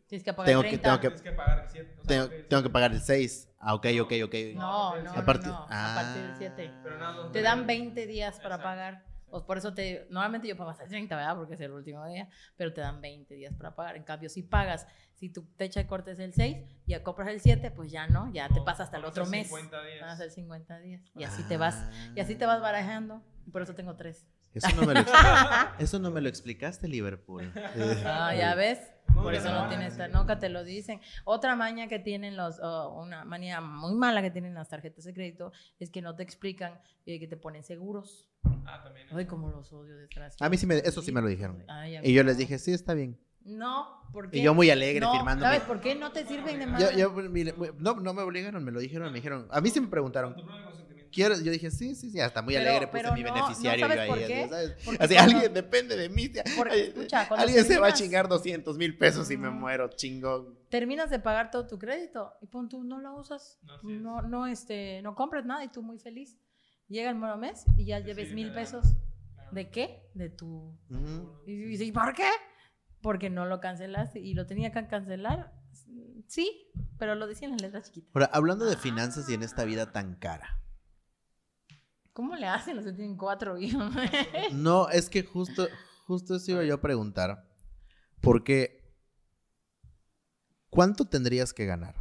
Tienes que pagar tengo que- 30. tengo que- Tienes que pagar el 7. tengo, tengo que pagar el 6. Ah, ok, ok, ok. No, no, a partir, no, ah, a partir del 7. Pero nada, no Te dan 20 días para Exacto. pagar. O por eso te. Normalmente yo pago hasta el 30, ¿verdad? Porque es el último día. Pero te dan 20 días para pagar. En cambio, si pagas, si tu fecha de corte es el 6 y ya compras el 7, pues ya no, ya te No, pasa hasta el van a otro ser mes. 50 días. Van a ser 50 días. Y así te vas. Ah. Y así te vas barajando. Y por eso tengo 3. Eso no me lo, eso no me lo explicaste, Liverpool. Ah, ya ves. Por eso no, tienes, nunca te lo dicen. Otra maña que tienen los, oh, una manía muy mala que tienen las tarjetas de crédito es que no te explican eh, que te ponen seguros. Ah, también. Ay, como los odio, desgraciados. A mí sí me- eso sí me lo dijeron. Ay, Y yo les dije, sí, está bien. No, porque. Y yo muy alegre no, firmando. ¿Sabes por qué no te sirven de Yo, nada? yo, mire, no, no me obligaron, me lo dijeron, me dijeron. A mí sí me preguntaron. Yo dije, sí, sí, sí, hasta muy Pero- alegre puse pero mi no, beneficiario ¿no yo sabes ahí. por qué? ¿sabes? Porque Así, cuando- alguien depende de mí. Porque, escucha, alguien se va a chingar 200 mil pesos y me muero, chingón. Terminas de pagar todo tu crédito y pon tú no lo usas. No. No, no, este, no compras nada y tú muy feliz. Llega el nuevo mes y ya Sí, lleves sí, mil pesos. ¿De qué? De tu. Y ¿y por qué? Porque no lo cancelaste y lo tenía que cancelar. Sí, pero lo decía en las letras chiquitas. Ahora, hablando de finanzas y en esta vida tan cara. ¿Cómo le hacen? Los que tienen cuatro hijos. No, es que justo, justo eso iba yo a preguntar. Porque, ¿cuánto tendrías que ganar?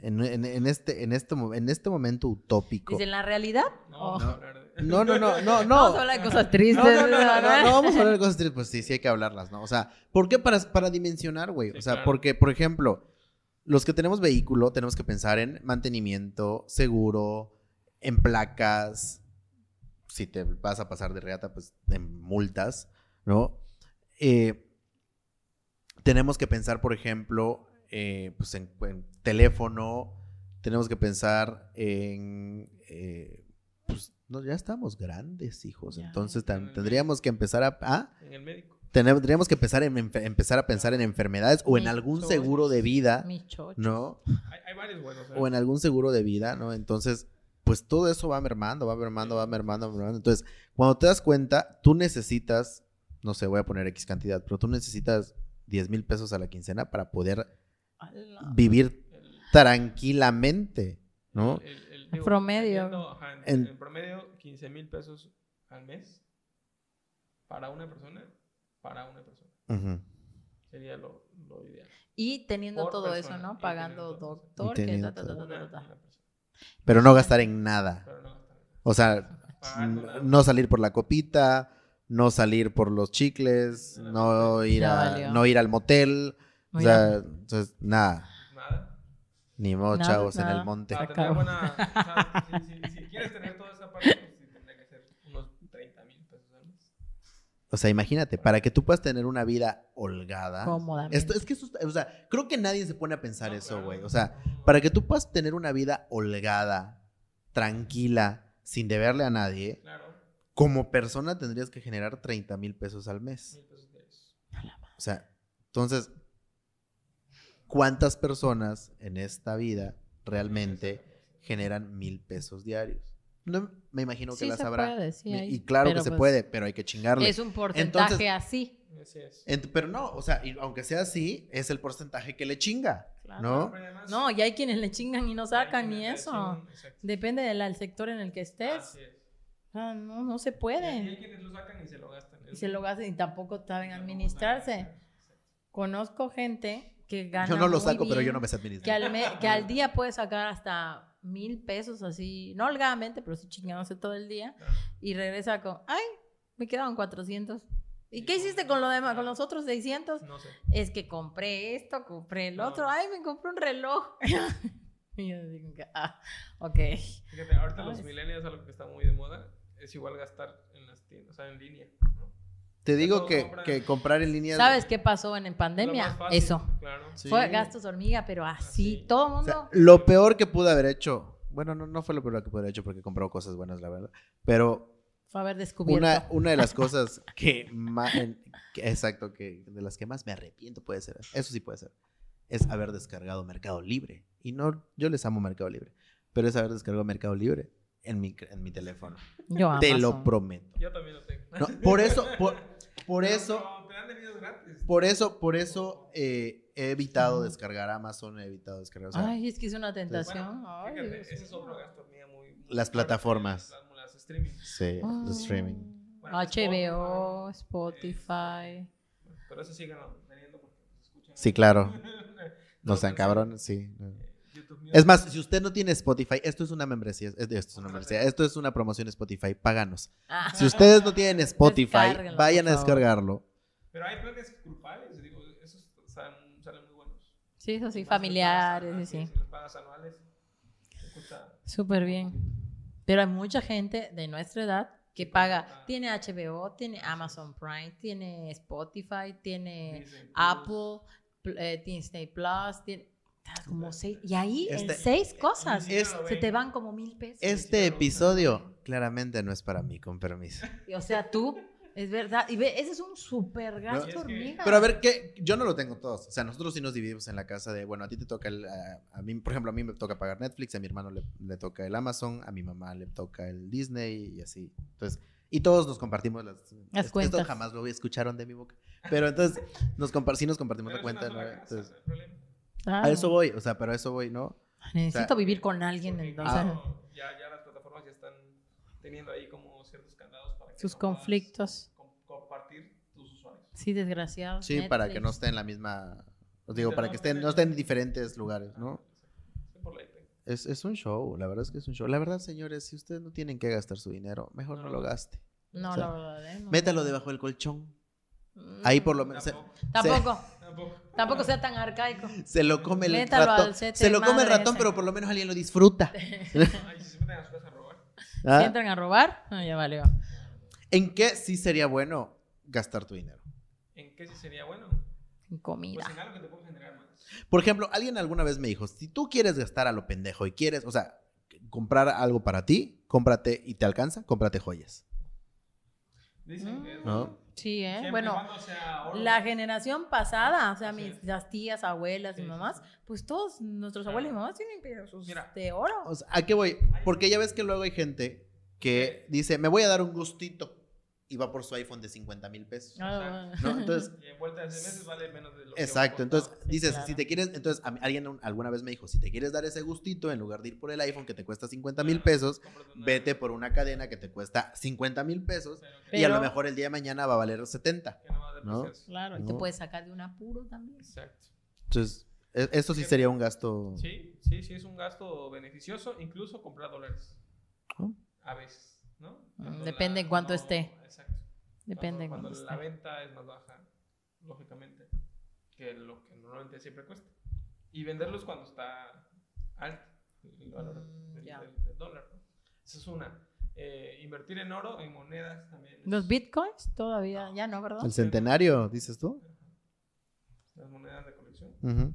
En, en- en este, en, este, en este momento utópico. Dice, ¿en la realidad? No, Oh. vamos a hablar de- No, no, no, no, no. Vamos a hablar de cosas tristes. No, no, no, no, no, ¿verdad? no vamos a hablar de cosas tristes. Pues sí, sí hay que hablarlas, ¿no? O sea, ¿por qué para, para dimensionar, güey? Sí, o sea, claro. porque, por ejemplo, los que tenemos vehículo tenemos que pensar en mantenimiento, seguro, en placas. Si te vas a pasar de reata, pues en multas, ¿no? Eh, tenemos que pensar, por ejemplo, eh, pues en, en teléfono. Tenemos que pensar en. eh, pues no, ya estamos grandes, hijos. Ya. Entonces Mm. tendríamos que empezar a. ¿ah? En el médico. Tendríamos que empezar, en, empezar a pensar en enfermedades o en algún seguro de vida, Mi chocho. ¿no? Hay, hay varios buenos. ¿eh? O en algún seguro de vida, ¿no? Entonces, pues todo eso va mermando, va mermando, va mermando, va mermando. Entonces, cuando te das cuenta, tú necesitas, no sé, voy a poner X cantidad, pero tú necesitas 10 mil pesos a la quincena para poder vivir El- tranquilamente, ¿no? el- el- En promedio. viendo, ajá, en, En- en promedio, 15 mil pesos al mes para una persona. Para una persona. Sería lo, lo ideal. Y teniendo Por todo persona, eso, ¿no? Pagando doctor, Y que teniendo ta, ta, ta, Pero no gastar en nada. Pero no gastar. O sea, no salir por la copita, no salir por los chicles, no ir, a, no ir al motel. O sea, entonces, nada. Nada. Ni modo, chavos, en el monte. Si quieres tener toda esa parte, pues sí tendría que ser unos 30 mil pesos al mes. O sea, imagínate, para que tú puedas tener una vida holgada. Cómodamente. Esto, es que eso, o sea, creo que nadie se pone a pensar No, eso, claro. güey. O sea, para que tú puedas tener una vida holgada, tranquila, sin deberle a nadie, Claro, como persona tendrías que generar 30 mil pesos al mes. mil pesos diarios. O sea, entonces, ¿cuántas personas en esta vida realmente generan mil pesos diarios? No, me imagino que Sí las se habrá. puede, sí y hay, y claro que se pues puede, pero hay que chingarle. Es un porcentaje Entonces- así. Así es. Pero no, o sea, y aunque sea así, es el porcentaje que le chinga, Claro. ¿no? Además, No, y hay quienes le chingan y no sacan ni eso. Depende del al sector en el que estés. Así es. Ah, no, no se Y hay puede. quienes lo sacan y se lo gastan. Y se lo gastan y tampoco saben administrarse. Conozco gente que gana Yo no lo muy saco, pero yo no me sé que administrar. al, me- que al día puede sacar hasta mil pesos así, no holgadamente, pero sí chingándose todo el día. Y regresa con, ay, me quedaban 400. ¿Y qué hiciste con lo demás, con los otros 600? No sé. Es que compré esto, compré el No. otro, ay, me compré un reloj. y yo digo que, ah, ok. Fíjate, ahorita los millennials, algo que está muy de moda, es igual gastar en las tiendas, o sea, en línea. Te digo que, compran. que comprar en línea. ¿Sabes qué pasó en lo pandemia? fácil, Eso. Claro. Sí. Fue gastos hormiga, pero así, Así. todo el O mundo. sea, lo peor que pude haber hecho. Bueno, no, no fue lo peor que pude haber hecho porque compró cosas buenas, la verdad. Pero fue haber descubierto. una, una de las cosas que más. exacto, que de las que más me arrepiento puede ser. Eso sí puede ser. Es haber descargado Mercado Libre. Y no, yo les amo Mercado Libre. Pero es haber descargado Mercado Libre en mi, en mi teléfono. Yo Te lo Amazon. prometo. Yo también lo tengo. No, por eso, por, por eso. pero te dan envíos gratis. Por eso, por eso eh, he evitado descargar Amazon, he evitado descargar. o sea, Ay, es que es una tentación. Bueno, Ay, fíjate, Dios ese es otro gasto mío muy, muy Las plataformas. Las, las streaming. sí, Ah. el streaming. Bueno, HBO, Spotify. Spotify. Pero eso siguen teniendo porque se escuchan. Sí, claro. No sean cabrones, sí. Es más, si usted no tiene Spotify, esto es una membresía, es- esto es una membresía, esto es una promoción Spotify, páganos. Ah, Si ustedes no tienen Spotify, vayan a descargarlo. Pero hay planes culpables, digo, esos salen, salen muy buenos. Sí, eso sí, familiares, pagas, sí, sí. Si los pagas anuales, Súper bien. Pero hay mucha gente de nuestra edad que paga, tiene HBO, tiene Amazon Prime, tiene Spotify, tiene Disney Plus. Apple, pl- eh, Disney Plus, tiene como seis. Y ahí Este- en seis cosas se te van como mil pesos. Este episodio claramente no es para mí, con permiso. Y, O sea, tú, es verdad. Y ve, ese es un super gasto que- hormiga. Pero a ver, ¿qué? yo no lo tengo todos. O sea, nosotros sí nos dividimos en la casa de, bueno, a ti te toca el, a, a mí, por ejemplo, a mí me toca pagar Netflix, a mi hermano le, le toca el Amazon, a mi mamá le toca el Disney y así. Entonces, y todos nos compartimos las... Las esto cuentas. jamás lo escucharon de mi boca. Pero entonces, nos sí nos compartimos Pero la es una cuenta. ¿no? casa, Entonces, no hay problema. Claro. a eso voy, o sea, pero a eso voy, ¿no? Necesito o sea, vivir con alguien, entonces. incluso ya, ya las plataformas ya están teniendo ahí como ciertos candados para que Sus no conflictos. com- compartir tus usuarios. Sí, desgraciado. Sí, para que no esté en la misma... Os digo, para que estén, no estén en diferentes lugares, ¿no? Es, es un show, la verdad es que es un show. La verdad, señores, si ustedes no tienen que gastar su dinero, mejor no lo gaste. No, O sea, la verdad, ¿eh? No. Métalo debajo del colchón. Mm, Ahí por lo menos se, Tampoco. Tampoco, Tampoco. tampoco sea tan arcaico. se lo come el Métalo ratón. Se lo come el ratón, ese. pero por lo menos alguien lo disfruta. Ay, si se meten a su casa a robar. ¿Ah? Si entran a robar, no, ya valió. ¿En qué sí sería bueno gastar tu dinero? ¿En qué sí sería bueno? En comida. Pues en algo que te pueda generar más. Por ejemplo, alguien alguna vez me dijo, si tú quieres gastar a lo pendejo y quieres, o sea, comprar algo para ti, cómprate y te alcanza, cómprate joyas. Dicen que es ¿No? Bueno. Sí, ¿eh? Siempre Bueno, la generación pasada, o sea, Así mis es. las tías, abuelas Sí, y sí, mamás, sí. pues todos nuestros Claro. abuelos y mamás tienen pedazos Mira. de oro. O sea, ¿A qué voy? Porque ya ves que luego hay gente que dice, me voy a dar un gustito y va por su iPhone de 50 mil pesos. Ah, ¿no? Entonces, Y en vuelta de seis meses vale menos de lo que exacto. Entonces, Sí, dices, claro. si te quieres, entonces, a mí- alguien un- alguna vez me dijo, si te quieres dar ese gustito, en lugar de ir por el iPhone que te cuesta 50 mil pesos, vete por una cadena que te cuesta 50 mil pesos pero y a lo mejor el día de mañana va a valer 70. que no va a ¿no? depreciarse. Claro, y te puedes sacar de un apuro también. Exacto. Entonces, e- eso sí sería un gasto. Sí, sí, sí, es un gasto beneficioso, incluso comprar dólares. Oh. A veces, ¿no? Cuando depende en cuánto esté. Exacto. Depende Cuando, cuando cuánto la esté. venta es más baja, lógicamente, que lo que normalmente siempre cuesta. Y venderlos cuando está alto el valor Mm, del, ya. del- del dólar. ¿no? Esa es una. Eh, invertir en oro, en monedas también. Los bitcoins todavía, ya no, ¿verdad? El centenario, dices tú. Las monedas de colección.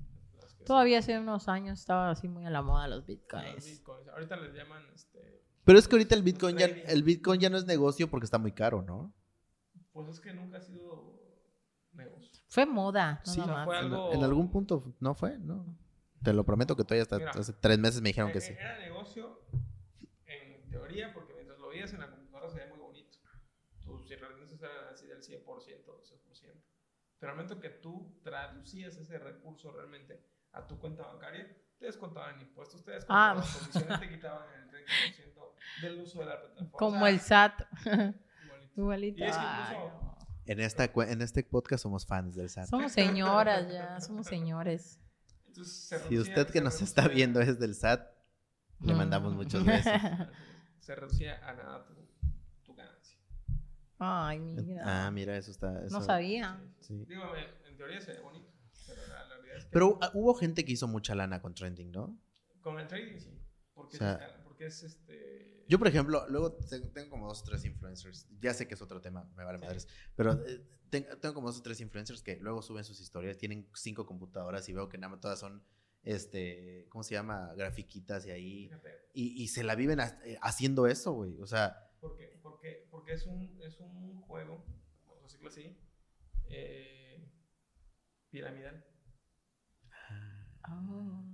Todavía hace unos años estaba así muy a la moda los bitcoins. los bitcoins. Ahorita les llaman este, Pero es que ahorita el Bitcoin ya, el Bitcoin ya no es negocio porque está muy caro, ¿no? Pues es que nunca ha sido negocio. Fue moda, Sí, nada o sea, más. fue En- algo- En, algún punto no fue, ¿no? Te lo prometo que todavía hasta Mira. hace tres meses me dijeron que Eh, sí. Era negocio en teoría porque mientras lo veías en la computadora se veía muy bonito. Tus referencias eran así del 100%, 12%. Pero al momento que tú traducías ese recurso realmente a tu cuenta bancaria, te descontaban impuestos, te descontaban Ah. comisiones, te quitaban el 30% del uso de la plataforma. Como O sea, el SAT. igualito. Igualito. Y es que incluso- no. En, esta, cu- en este podcast somos fans del SAT. Somos señoras ya, somos señores. Entonces, se Si reducía- usted que se nos está viendo es del SAT, le Mm. mandamos muchos besos. Se reducía a nada tu, tu ganancia. Ay, mira. Ah, mira, eso está. no eso- sabía. sí. Digo, en, teoría se ve bonito, pero la, la realidad es que Pero ah, hubo gente que hizo mucha lana con trending, ¿no? con el trading sí. Porque, O sea, es, porque es este. Yo, por ejemplo, luego te- tengo como dos o tres influencers. Ya sé que es otro tema, me vale Sí. madres. Pero eh, ten- tengo como dos o tres influencers que luego suben sus historias. Tienen cinco computadoras y veo que nada más todas son, este, ¿cómo se llama? Grafiquitas y ahí. Fíjate, Y, y se la viven ha- eh, haciendo eso, güey. O sea, porque, porque, porque es, un, es un juego, vamos a decirlo así, eh, piramidal. Oh, O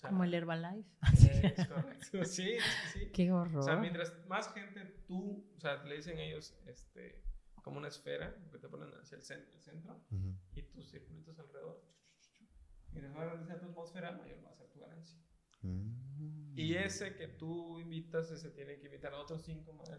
sea, como el Herbalife. es correcto. Sí, sí, sí. Qué O sea, horror. mientras más gente tú, o sea, le dicen ellos, este, como una esfera, que te ponen hacia el centro, el centro ujú. y tus circulitos alrededor. Mientras más grande sea tu atmósfera, mayor va a ser tu ganancia. Mm. Y ese que tú invitas, ese tiene que invitar a otros cinco más.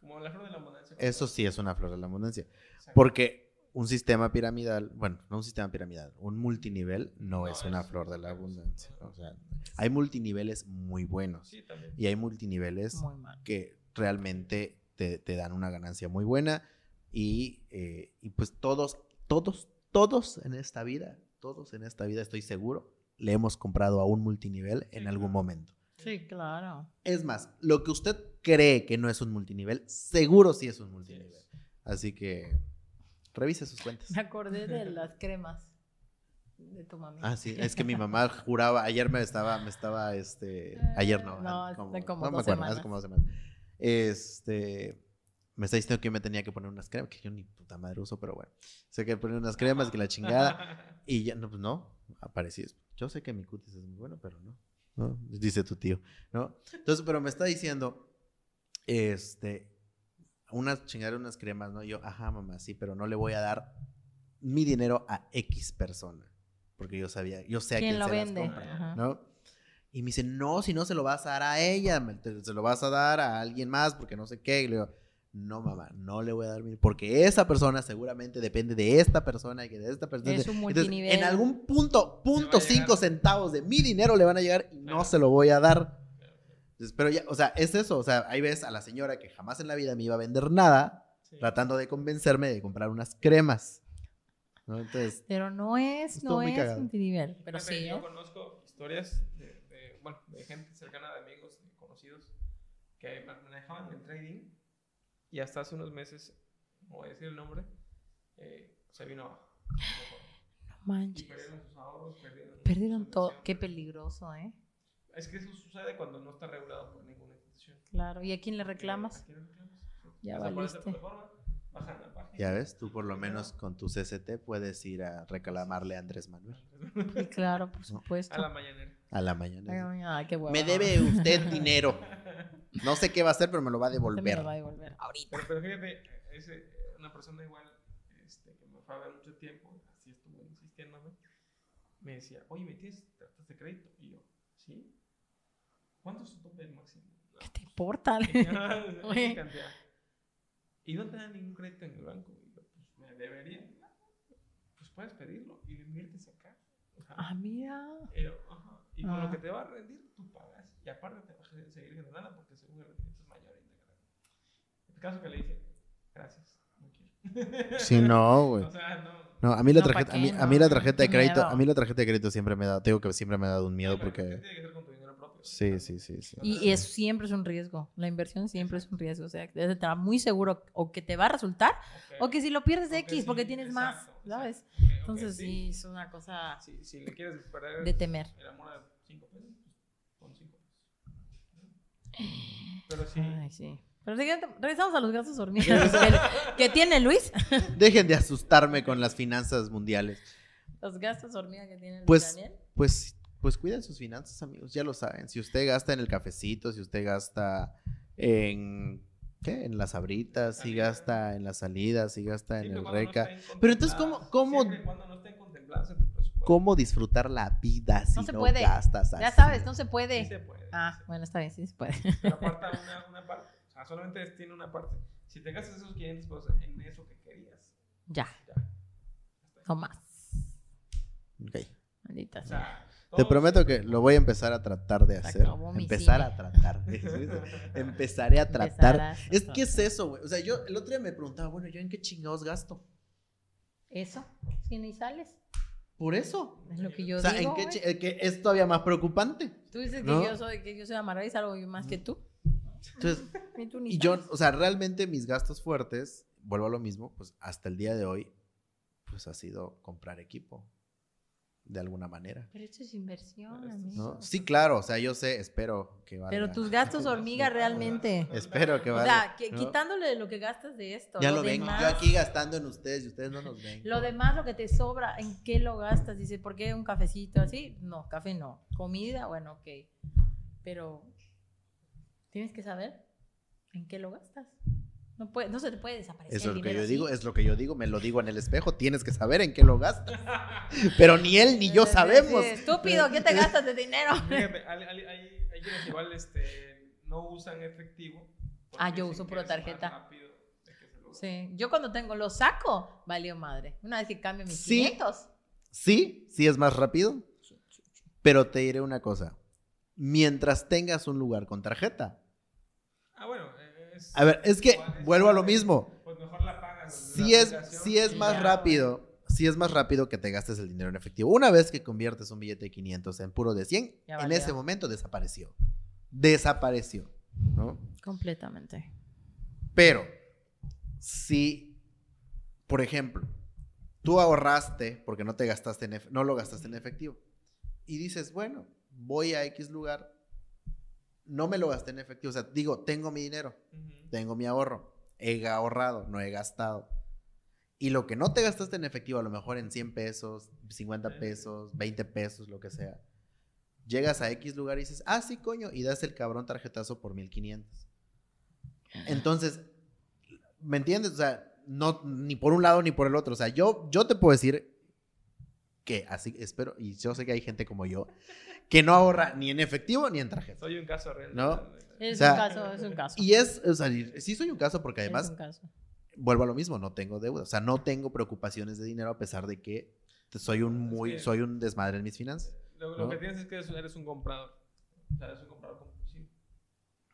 Como la flor de la abundancia. eso sí es una flor de la abundancia. Exacto. Porque un sistema piramidal, bueno, no un sistema piramidal, un multinivel no, No, es una es- flor de la abundancia. O sea, hay multiniveles muy buenos Sí, también. y hay multiniveles que realmente te, te dan una ganancia muy buena y, eh, y pues todos, todos, todos en esta vida, todos en esta vida estoy seguro, le hemos comprado a un multinivel en Sí, algún claro. momento. Sí, claro. Es más, lo que usted cree que no es un multinivel, seguro sí es un Sí multinivel. es. Así que revise sus cuentas. Me acordé de las cremas de tu mami. Ah, sí, es que mi mamá juraba, ayer me estaba, me estaba, este, ayer no, No, ah, hace como me dos acuerdo, hace semanas. como dos semanas. Este, me está diciendo que me tenía que poner unas cremas, que yo ni puta madre uso, pero bueno, sé que poner unas cremas, que la chingada, y ya, no, pues no, aparecí. Yo sé que mi cutis es muy bueno, pero no, ¿no? Dice tu tío, ¿no? Entonces, pero me está diciendo, este, unas chingadas, unas cremas, ¿no? Y yo, ajá, mamá, sí, pero no le voy a dar mi dinero a X persona, porque yo sabía, yo sé a ¿Quién quién lo se las vende? compra, Ajá. ¿no? Y me dice, no, si no se lo vas a dar a ella, se lo vas a dar a alguien más, porque no sé qué. Y le digo, no, mamá, no le voy a dar mi... Porque esa persona seguramente depende de esta persona y que de esta persona. Es un Entonces, multinivel. en algún punto, punto cinco centavos de mi dinero le van a llegar y no se lo voy a dar. Entonces, pero ya, o sea, es eso. O sea, ahí ves a la señora que jamás en la vida me iba a vender nada, Sí. tratando de convencerme de comprar unas cremas. ¿no? Entonces, Pero no es, no es cagado. multinivel. Pero Fíjate, sí, Yo ¿eh? conozco historias de, de, bueno, de gente cercana, de amigos, de conocidos, que manejaban el trading y hasta hace unos meses, no voy a decir el nombre, eh, se vino abajo. No Y manches. perdieron sus ahorros, perdieron, todo. Qué peligroso, ¿eh? Es que eso sucede cuando no está regulado por ninguna institución. Claro. ¿Y a quién le reclamas? ¿a quién le reclamas? Ya valiste. la plataforma, bajan la página. Ya ves, tú por lo menos con tu CCT puedes ir a reclamarle a Andrés Manuel Sí, claro, por supuesto. A la mañanera. a la. Ay, qué hueva. Me debe usted dinero. No sé qué va a hacer, pero me lo va a Se me devolver. lo va a devolver ahorita. Pero, pero fíjate, ese, una persona igual, este, que me fue a ver mucho tiempo, así estuvo insistiéndome, me decía, oye, ¿me tienes tarjetas de crédito? Y yo, ¿sí? ¿Cuánto es tu tope máximo? No, ¿Qué te importa? ¿Y no te dan ningún crédito en el banco? Y yo, pues, me debería. Pues puedes pedirlo y inviertes acá. Ajá. ah, mira. Y yo, ajá. Y con Ah. lo que te va a rendir, tú pagas. Y aparte te vas a seguir generando porque según el rendimiento es mayor. En el caso que le dije, gracias, no quiero. Sí, no, güey. O sea, no. No, a mí la No, ¿pa' tarjeta, a mí, a No, mí la tarjeta de crédito, miedo. a mí la tarjeta de crédito siempre me da, te digo que siempre me ha dado un miedo pero porque Tiene que ser con. Sí, sí, sí, sí. Y, y eso siempre es un riesgo. La inversión siempre es un riesgo. O sea, debes estar muy seguro o que te va a resultar Ok. o que si lo pierdes de X sí, porque tienes más, ¿sabes? Entonces sí, es una cosa Si, si le quieres perder de temer. el amor a 5 pesos, pues pon 5 pesos. Pero sí. Ay, sí. Pero siguiente, regresamos a los gastos hormigas que, que tiene Luis. Dejen de asustarme con las finanzas mundiales. Los gastos hormigas que tiene Luis Pues, Daniel. pues, pues cuiden sus finanzas, amigos, ya lo saben. Si usted gasta en el cafecito, si usted gasta en ¿qué? En las sabritas, si gasta en las salidas, si gasta en el no reca. estén Pero entonces, ¿cómo- cómo- no estén contempladas en tu presupuesto. ¿Cómo disfrutar la vida si No no, se puede. gastas Ya así? sabes, no se puede. Sí se puede. Ah, sí bueno, está bien, sí se puede. Pero aparta una, una parte. O sea, solamente tiene una parte. Si te gastas esos 500 pesos en eso que querías, Ya, ya. no más. Ok. Maldita O sea. Te prometo que lo voy a empezar a tratar de hacer. Empezar a tratar. Empezaré a tratar. Es que es eso, güey. O sea, yo el otro día me preguntaba, bueno, ¿yo en qué chingados gasto? Eso, si ni sales. Por eso. Es lo que yo o sea, digo. ¿en qué eh, que es todavía más preocupante. Tú dices que ¿no? yo soy que yo soy amarrada y salgo más que tú. Entonces, Y tú y yo, o sea, realmente mis gastos fuertes, vuelvo a lo mismo, pues hasta el día de hoy, pues ha sido comprar equipo. De alguna manera. Pero esto es inversión, amigo. ¿no? Sí, claro, o sea, yo sé, espero que valga. Pero tus gastos hormiga realmente. Espero que O valga. sea, que, ¿no? quitándole lo que gastas de esto. Ya lo ven, demás, yo aquí gastando en ustedes y ustedes no nos ven. Lo demás, lo que te sobra, ¿en qué lo gastas? Dice, ¿por qué un cafecito así? No, café no. Comida, bueno, ok. Pero tienes que saber en qué lo gastas. No, puede, no se te puede desaparecer. Eso es lo que yo así. digo, es lo que yo digo, me lo digo en el espejo, tienes que saber en qué lo gastas. Pero ni él ni yo Sí, sabemos. Estúpido, ¿qué te gastas de dinero? Fíjate, hay, hay, hay, hay quienes igual este, no usan efectivo. Ah, yo uso pura tarjeta. Sí, yo cuando tengo lo saco, valió madre. Una vez que cambio mis Sí. 500. Sí, sí es más rápido, pero te diré una cosa. Mientras tengas un lugar con tarjeta. Ah, bueno. Es, A ver, es que vuelvo a lo mismo. Pues mejor la pagas. la es, más ya, rápido. Sí es más rápido que te gastes el dinero en efectivo. Una vez que conviertes un billete de 500 en puro de 100, Ya en valió. ese momento desapareció. Desapareció. ¿no? Completamente. Pero, si, por ejemplo, tú ahorraste porque no te gastaste en no lo gastaste en efectivo y dices, bueno, voy a X lugar, no me lo gasté en efectivo, o sea, digo, tengo mi dinero, tengo mi ahorro, he ahorrado, no he gastado. Y lo que no te gastaste en efectivo, a lo mejor en 100 pesos, 50 Sí. pesos, 20 pesos, lo que sea. Llegas a X lugar y dices, ah, sí, coño, y das el cabrón tarjetazo por 1500. Entonces, ¿me entiendes? O sea, no, ni por un lado ni por el otro. O sea, yo, yo te puedo decir que así espero, y yo sé que hay gente como yo, que no ahorra ni en efectivo ni en tarjeta. Soy un caso real. No. Es O sea, un caso, es un caso. Y es, o sea, sí soy un caso porque Es además un caso. vuelvo a lo mismo, no tengo deuda, o sea, no tengo preocupaciones de dinero a pesar de que soy un muy, que- soy un desmadre en mis finanzas. Lo, lo ¿no? que tienes es que eres, un comprador. O sea, eres un comprador compulsivo.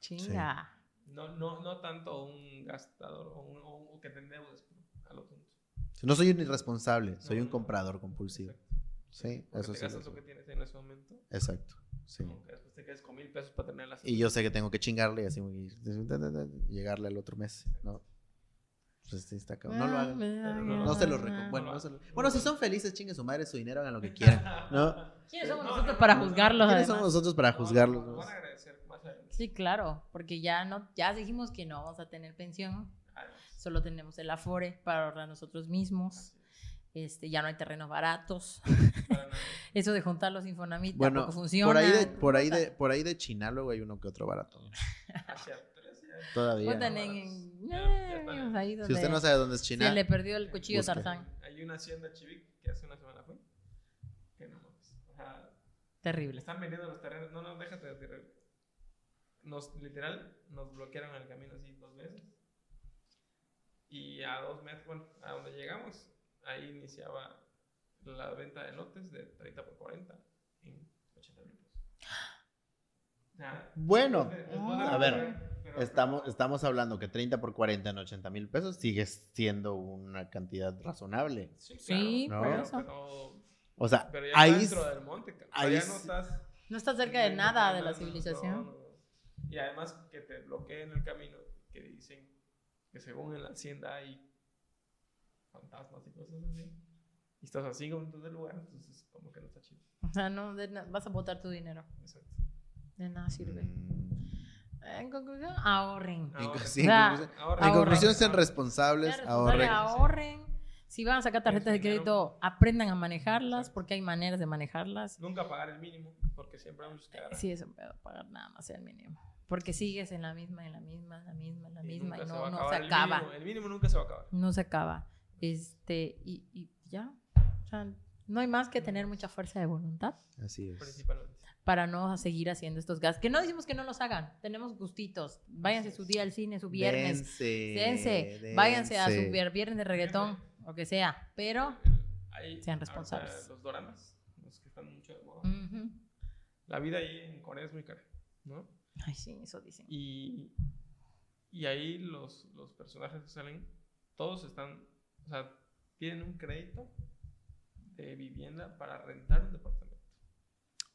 Chinga. No, no, no tanto un gastador o, un, o que te endeudes a lo tonto. No soy un irresponsable, soy No, un comprador compulsivo. Exacto. Sí, Porque eso te sí. gastas lo lo que tienes en ese momento. Exacto, sí. como que después te quedas con mil pesos para tener las Y yo sé que tengo que chingarle y así y llegarle al otro mes, ¿no? Pues sí, está cabrón. No lo hagan. No se los recomiendo. Bueno, no se lo- bueno, si son felices, chinguen su madre su dinero, hagan lo que quieran, ¿no? ¿Quiénes somos No, nosotros no, para juzgarlos? ¿Quiénes además? somos nosotros para juzgarlos? no, no? Van a agradecer más adelante. Sí, claro, porque ya no, ya dijimos que no vamos a tener pensión. Solo tenemos el Afore para ahorrar nosotros mismos. Este, ya no hay terrenos baratos. Eso de juntar los Infonavit Bueno, tampoco funciona. por ahí de, por ahí de, por ahí de Chinalo hay uno que otro barato. Hacia tres, ya. Todavía. En, en- Ya- ya eh, ahí Si usted no sabe dónde es se China, le perdió el cuchillo busque. Tarzán. Hay una hacienda Chivic que hace una semana fue. Que no mames. O sea, Terrible. están vendiendo los terrenos. No, no, déjate de tirar. Nos, literal, nos bloquearon el camino así dos veces. Y a dos metros, bueno, a donde llegamos, ahí iniciaba la venta de lotes de 30 por 40 en 80 mil pesos. O sea, Bueno, es- es bueno, a ver, pero- estamos, estamos hablando que 30 por 40 en 80 mil pesos sigue siendo una cantidad razonable. Sí, Sí, claro, por pero- eso. pero- O sea, Pero ya ahí, estás dentro del monte, ahí ya no estás. No está cerca de nada de la civilización. No, no, no. Y además que te bloqueen el camino, que dicen que según en la hacienda hay fantasmas y cosas así. Y estás a cinco minutos del lugar, entonces como que no está chido. O sea, no, vas a botar tu dinero. Exacto. De nada sirve. Mm, En conclusión, ahorren. en, Ahorren. sí, en O sea, conclusión, Ahorren. en conclusión, sean responsables, Sean responsables, ahorren. ahorren. Si van a sacar tarjetas de crédito, aprendan a manejarlas porque hay maneras de manejarlas. Nunca pagar el mínimo, porque siempre hay muchos que agarran. Sí, eso puedo pagar nada más el mínimo. Porque sigues en la misma, en la misma, en la misma, en la misma y nunca no, a no se acabar el acaba. mínimo. El mínimo nunca se va a acabar. No se acaba. Este, y, y ya. O sea, no hay más que tener mucha fuerza de voluntad Así es. Principalmente. para no seguir haciendo estos gastos. Que no decimos que no los hagan. Tenemos gustitos. Váyanse su día al cine, su viernes. Dense, Dense. Váyanse a su viernes de reggaetón, o que sea. Pero, Hay Sean responsables. Los doramas, los que están mucho de moda. La vida ahí en Corea es muy cara, ¿no? ay, sí, eso dicen. Y, y ahí los, los personajes que salen, todos están, o sea, tienen un crédito de vivienda para rentar un departamento.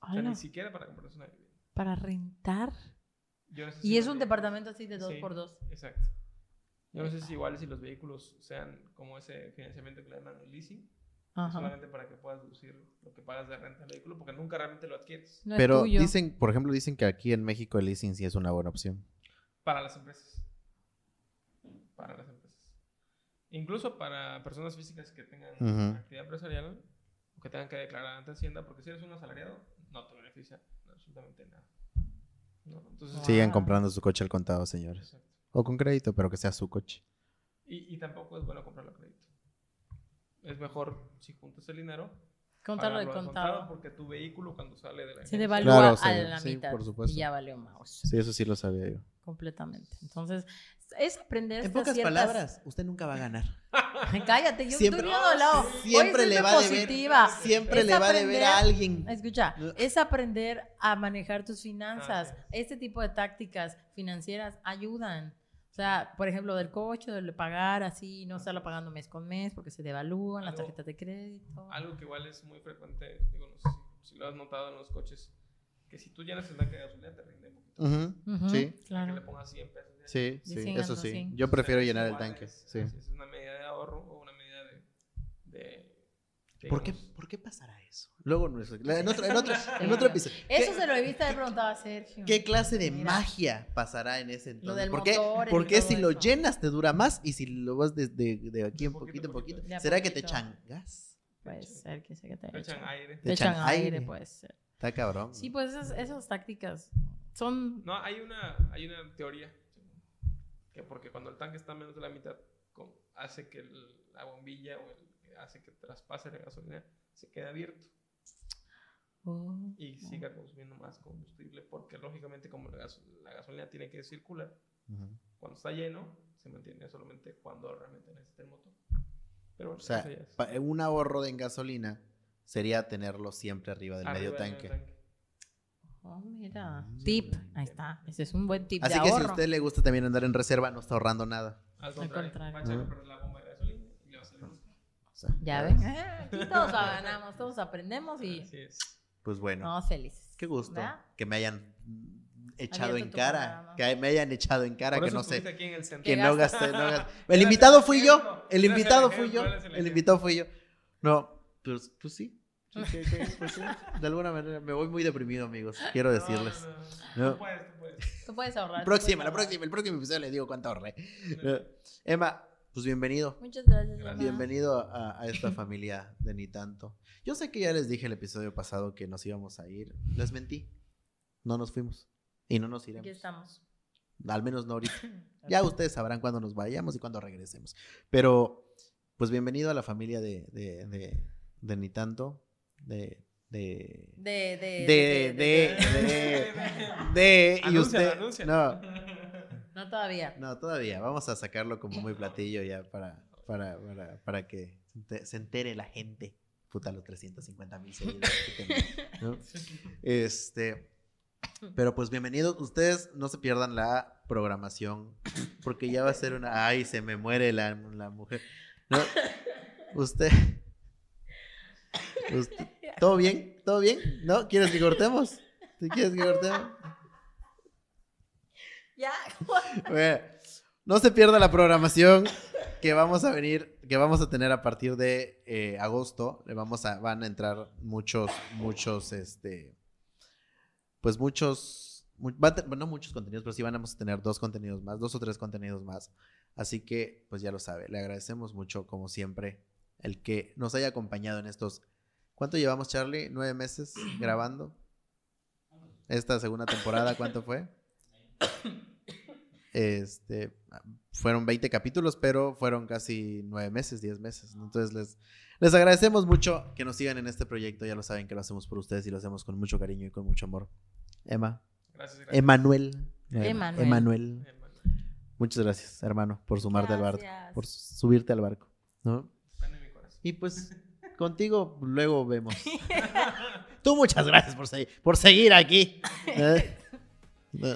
O sea, ni siquiera para comprarse una vivienda. para rentar. Yo no sé si Y es un departamento así de dos Sí, por dos. Exacto. Yo no sé si igual si los vehículos sean como ese financiamiento que le llaman leasing, Ajá. solamente para que puedas deducir lo que pagas de renta del vehículo, porque nunca realmente lo adquieres. No Pero tuyo. dicen, por ejemplo, dicen que aquí en México el leasing sí es una buena opción. Para las empresas. Para las empresas. Incluso para personas físicas que tengan Ujú. actividad empresarial o que tengan que declarar ante Hacienda, porque si eres un asalariado, no te beneficia absolutamente nada. ¿No? Entonces, Sigan Ah. comprando su coche al contado, señores. Exacto. O con crédito, pero que sea su coche. Y, y tampoco es bueno comprarlo a crédito. Es mejor si juntas el dinero. Contarlo al contado. Porque tu vehículo cuando sale de la Se devalúa Claro, a sí, la sí, mitad. por supuesto. Y ya valió mouse. Sí, eso sí lo sabía yo. Completamente. Entonces, es aprender En pocas ciertas- palabras, usted nunca va a ganar. Cállate, yo Siempre- estoy viendo de lado. Siempre le va a deber, positiva. siempre Es le va a deber a aprender- alguien. Escucha, es aprender a manejar tus finanzas. Así Este tipo de tácticas financieras ayudan. O sea, por ejemplo, del coche, de pagar así, no estarlo pagando mes con mes porque se devalúan las tarjetas de crédito. Algo que igual es muy frecuente, digo, no sé si, si lo has notado en los coches, que si tú llenas el tanque de gasolina te rinde un poquito. Ujú, Ujú, Sí, Que claro. le pongas 100 pesos. Sí, sí, 100 eso sí. 200. Yo prefiero sea, llenar el tanque. Es, Sí. es una medida de ahorro o una medida de... de ¿Por qué, ¿Por qué pasará eso? Luego, en otro, en otro, en otro, en otro episodio. Eso ¿Qué- se lo he visto haber preguntado a Sergio. ¿Qué clase de Mira. magia pasará en ese entonces? del ¿Por qué, motor y por qué todo si lo eso. llenas te dura más y si lo vas desde de aquí en Poquito poquito en a poquito? poquito. ¿Será que te poquito. echan gas? Puede ser que se que te le echan aire. te echan aire. puede ser. Está cabrón. Sí, pues esas, esas tácticas son... No, hay una, hay una teoría que porque cuando el tanque está a menos de la mitad, hace que el- la bombilla o el que hace que traspase la gasolina se quede abierto Oh. y siga consumiendo más combustible, porque lógicamente como la, gas- la gasolina tiene que circular, Ujú. cuando está lleno, se mantiene solamente cuando realmente necesita el motor. Pero bueno, O sea, un ahorro en gasolina sería tenerlo siempre arriba del Arriba medio del tanque. Oh, mira. Mm. Tip. Ahí está. Ese es un buen tip Así de que si a usted le gusta también andar en reserva, no está ahorrando nada. Al contrario, contrario. va a echar a Ujú. perder la bomba de gasolina y le va a salir más caro. O sea, Ya ves. ven. Eh, aquí todos ganamos, todos aprendemos y Así es. Pues bueno, vamos felices. qué gusto ¿Verdad? que me hayan echado en cara, que me hayan echado en cara, Por que eso no sé, estuviste aquí en el centro. que no gasté, no gasté. El invitado fui yo, el invitado fui yo, el invitado fui yo. No, pues, pues sí. Pues sí. De alguna manera me voy muy deprimido, amigos. Quiero decirles. no, no. No. Tú puedes, tú puedes. Tú puedes ahorrar. Próxima, puedes la ahorrar. próxima, el próximo episodio les digo cuánto ahorré. No. Emma, pues bienvenido. Muchas gracias. Gracias. Emma. Bienvenido a, a esta familia de Ni Tanto. Yo sé que ya les dije el episodio pasado que nos íbamos a ir. Les mentí. No nos fuimos. Y no nos Aquí iremos. estamos. Al menos no ahorita. Ya ustedes sabrán cuándo nos vayamos y cuándo regresemos. Pero, pues bienvenido a la familia de, de, de, de Ni Tanto. De. De. De, de, De. De. De. de- y usted. No, No todavía. no, todavía. Vamos a sacarlo como muy platillo ya para, para, para, para que se ente- se entere la gente. Puta, los 350 mil seguidores que ¿no? Este. Pero pues bienvenidos. Ustedes no se pierdan la programación. Porque ya va a ser una. Ay, se me muere la, la mujer. ¿No? Usted. usted- ¿Todo bien? ¿Todo bien? ¿No? ¿Quieres que cortemos? ¿Tú quieres que cortemos? Ya. Bueno, no se pierda la programación que vamos a venir, que vamos a tener a partir de eh, agosto. Le vamos a, van a entrar muchos, muchos, este, pues muchos, mu- va a te- no muchos contenidos, pero sí vamos a tener dos contenidos más, dos o tres contenidos más. Así que, pues ya lo sabe, le agradecemos mucho, como siempre, el que nos haya acompañado en estos. ¿Cuánto llevamos, Charlie? ¿Nueve meses grabando? Esta segunda temporada, ¿cuánto fue? Este, fueron 20 capítulos, pero fueron casi 9 meses, 10 meses. ¿no? Entonces les, les agradecemos mucho que nos sigan en este proyecto. Ya lo saben que lo hacemos por ustedes y lo hacemos con mucho cariño y con mucho amor. Emma, Gracias, gracias. Emanuel. Emma, Emanuel. Emanuel. Emanuel. Muchas gracias, hermano, por sumarte al barco, Gracias. por subirte al barco. ¿no? Están en mi corazón. Y pues contigo luego vemos. Tú muchas gracias por, seguir por seguir aquí. ¿eh? No.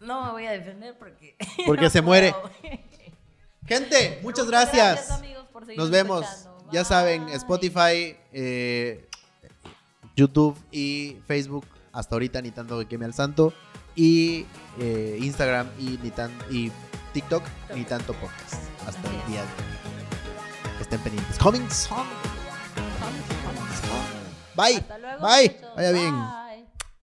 No me voy a defender porque. Porque no se muere. Gente, muchas gracias. amigos, por seguirnos Nos vemos. Ya saben. Spotify, eh, YouTube y Facebook. Hasta ahorita ni tanto que queme al santo. Y eh, Instagram y, ni tan, y TikTok, ni tanto podcast. Hasta el día de hoy. Estén pendientes. Coming soon. Bye. Hasta luego, Bye. muchachos. Vaya bien. Bye.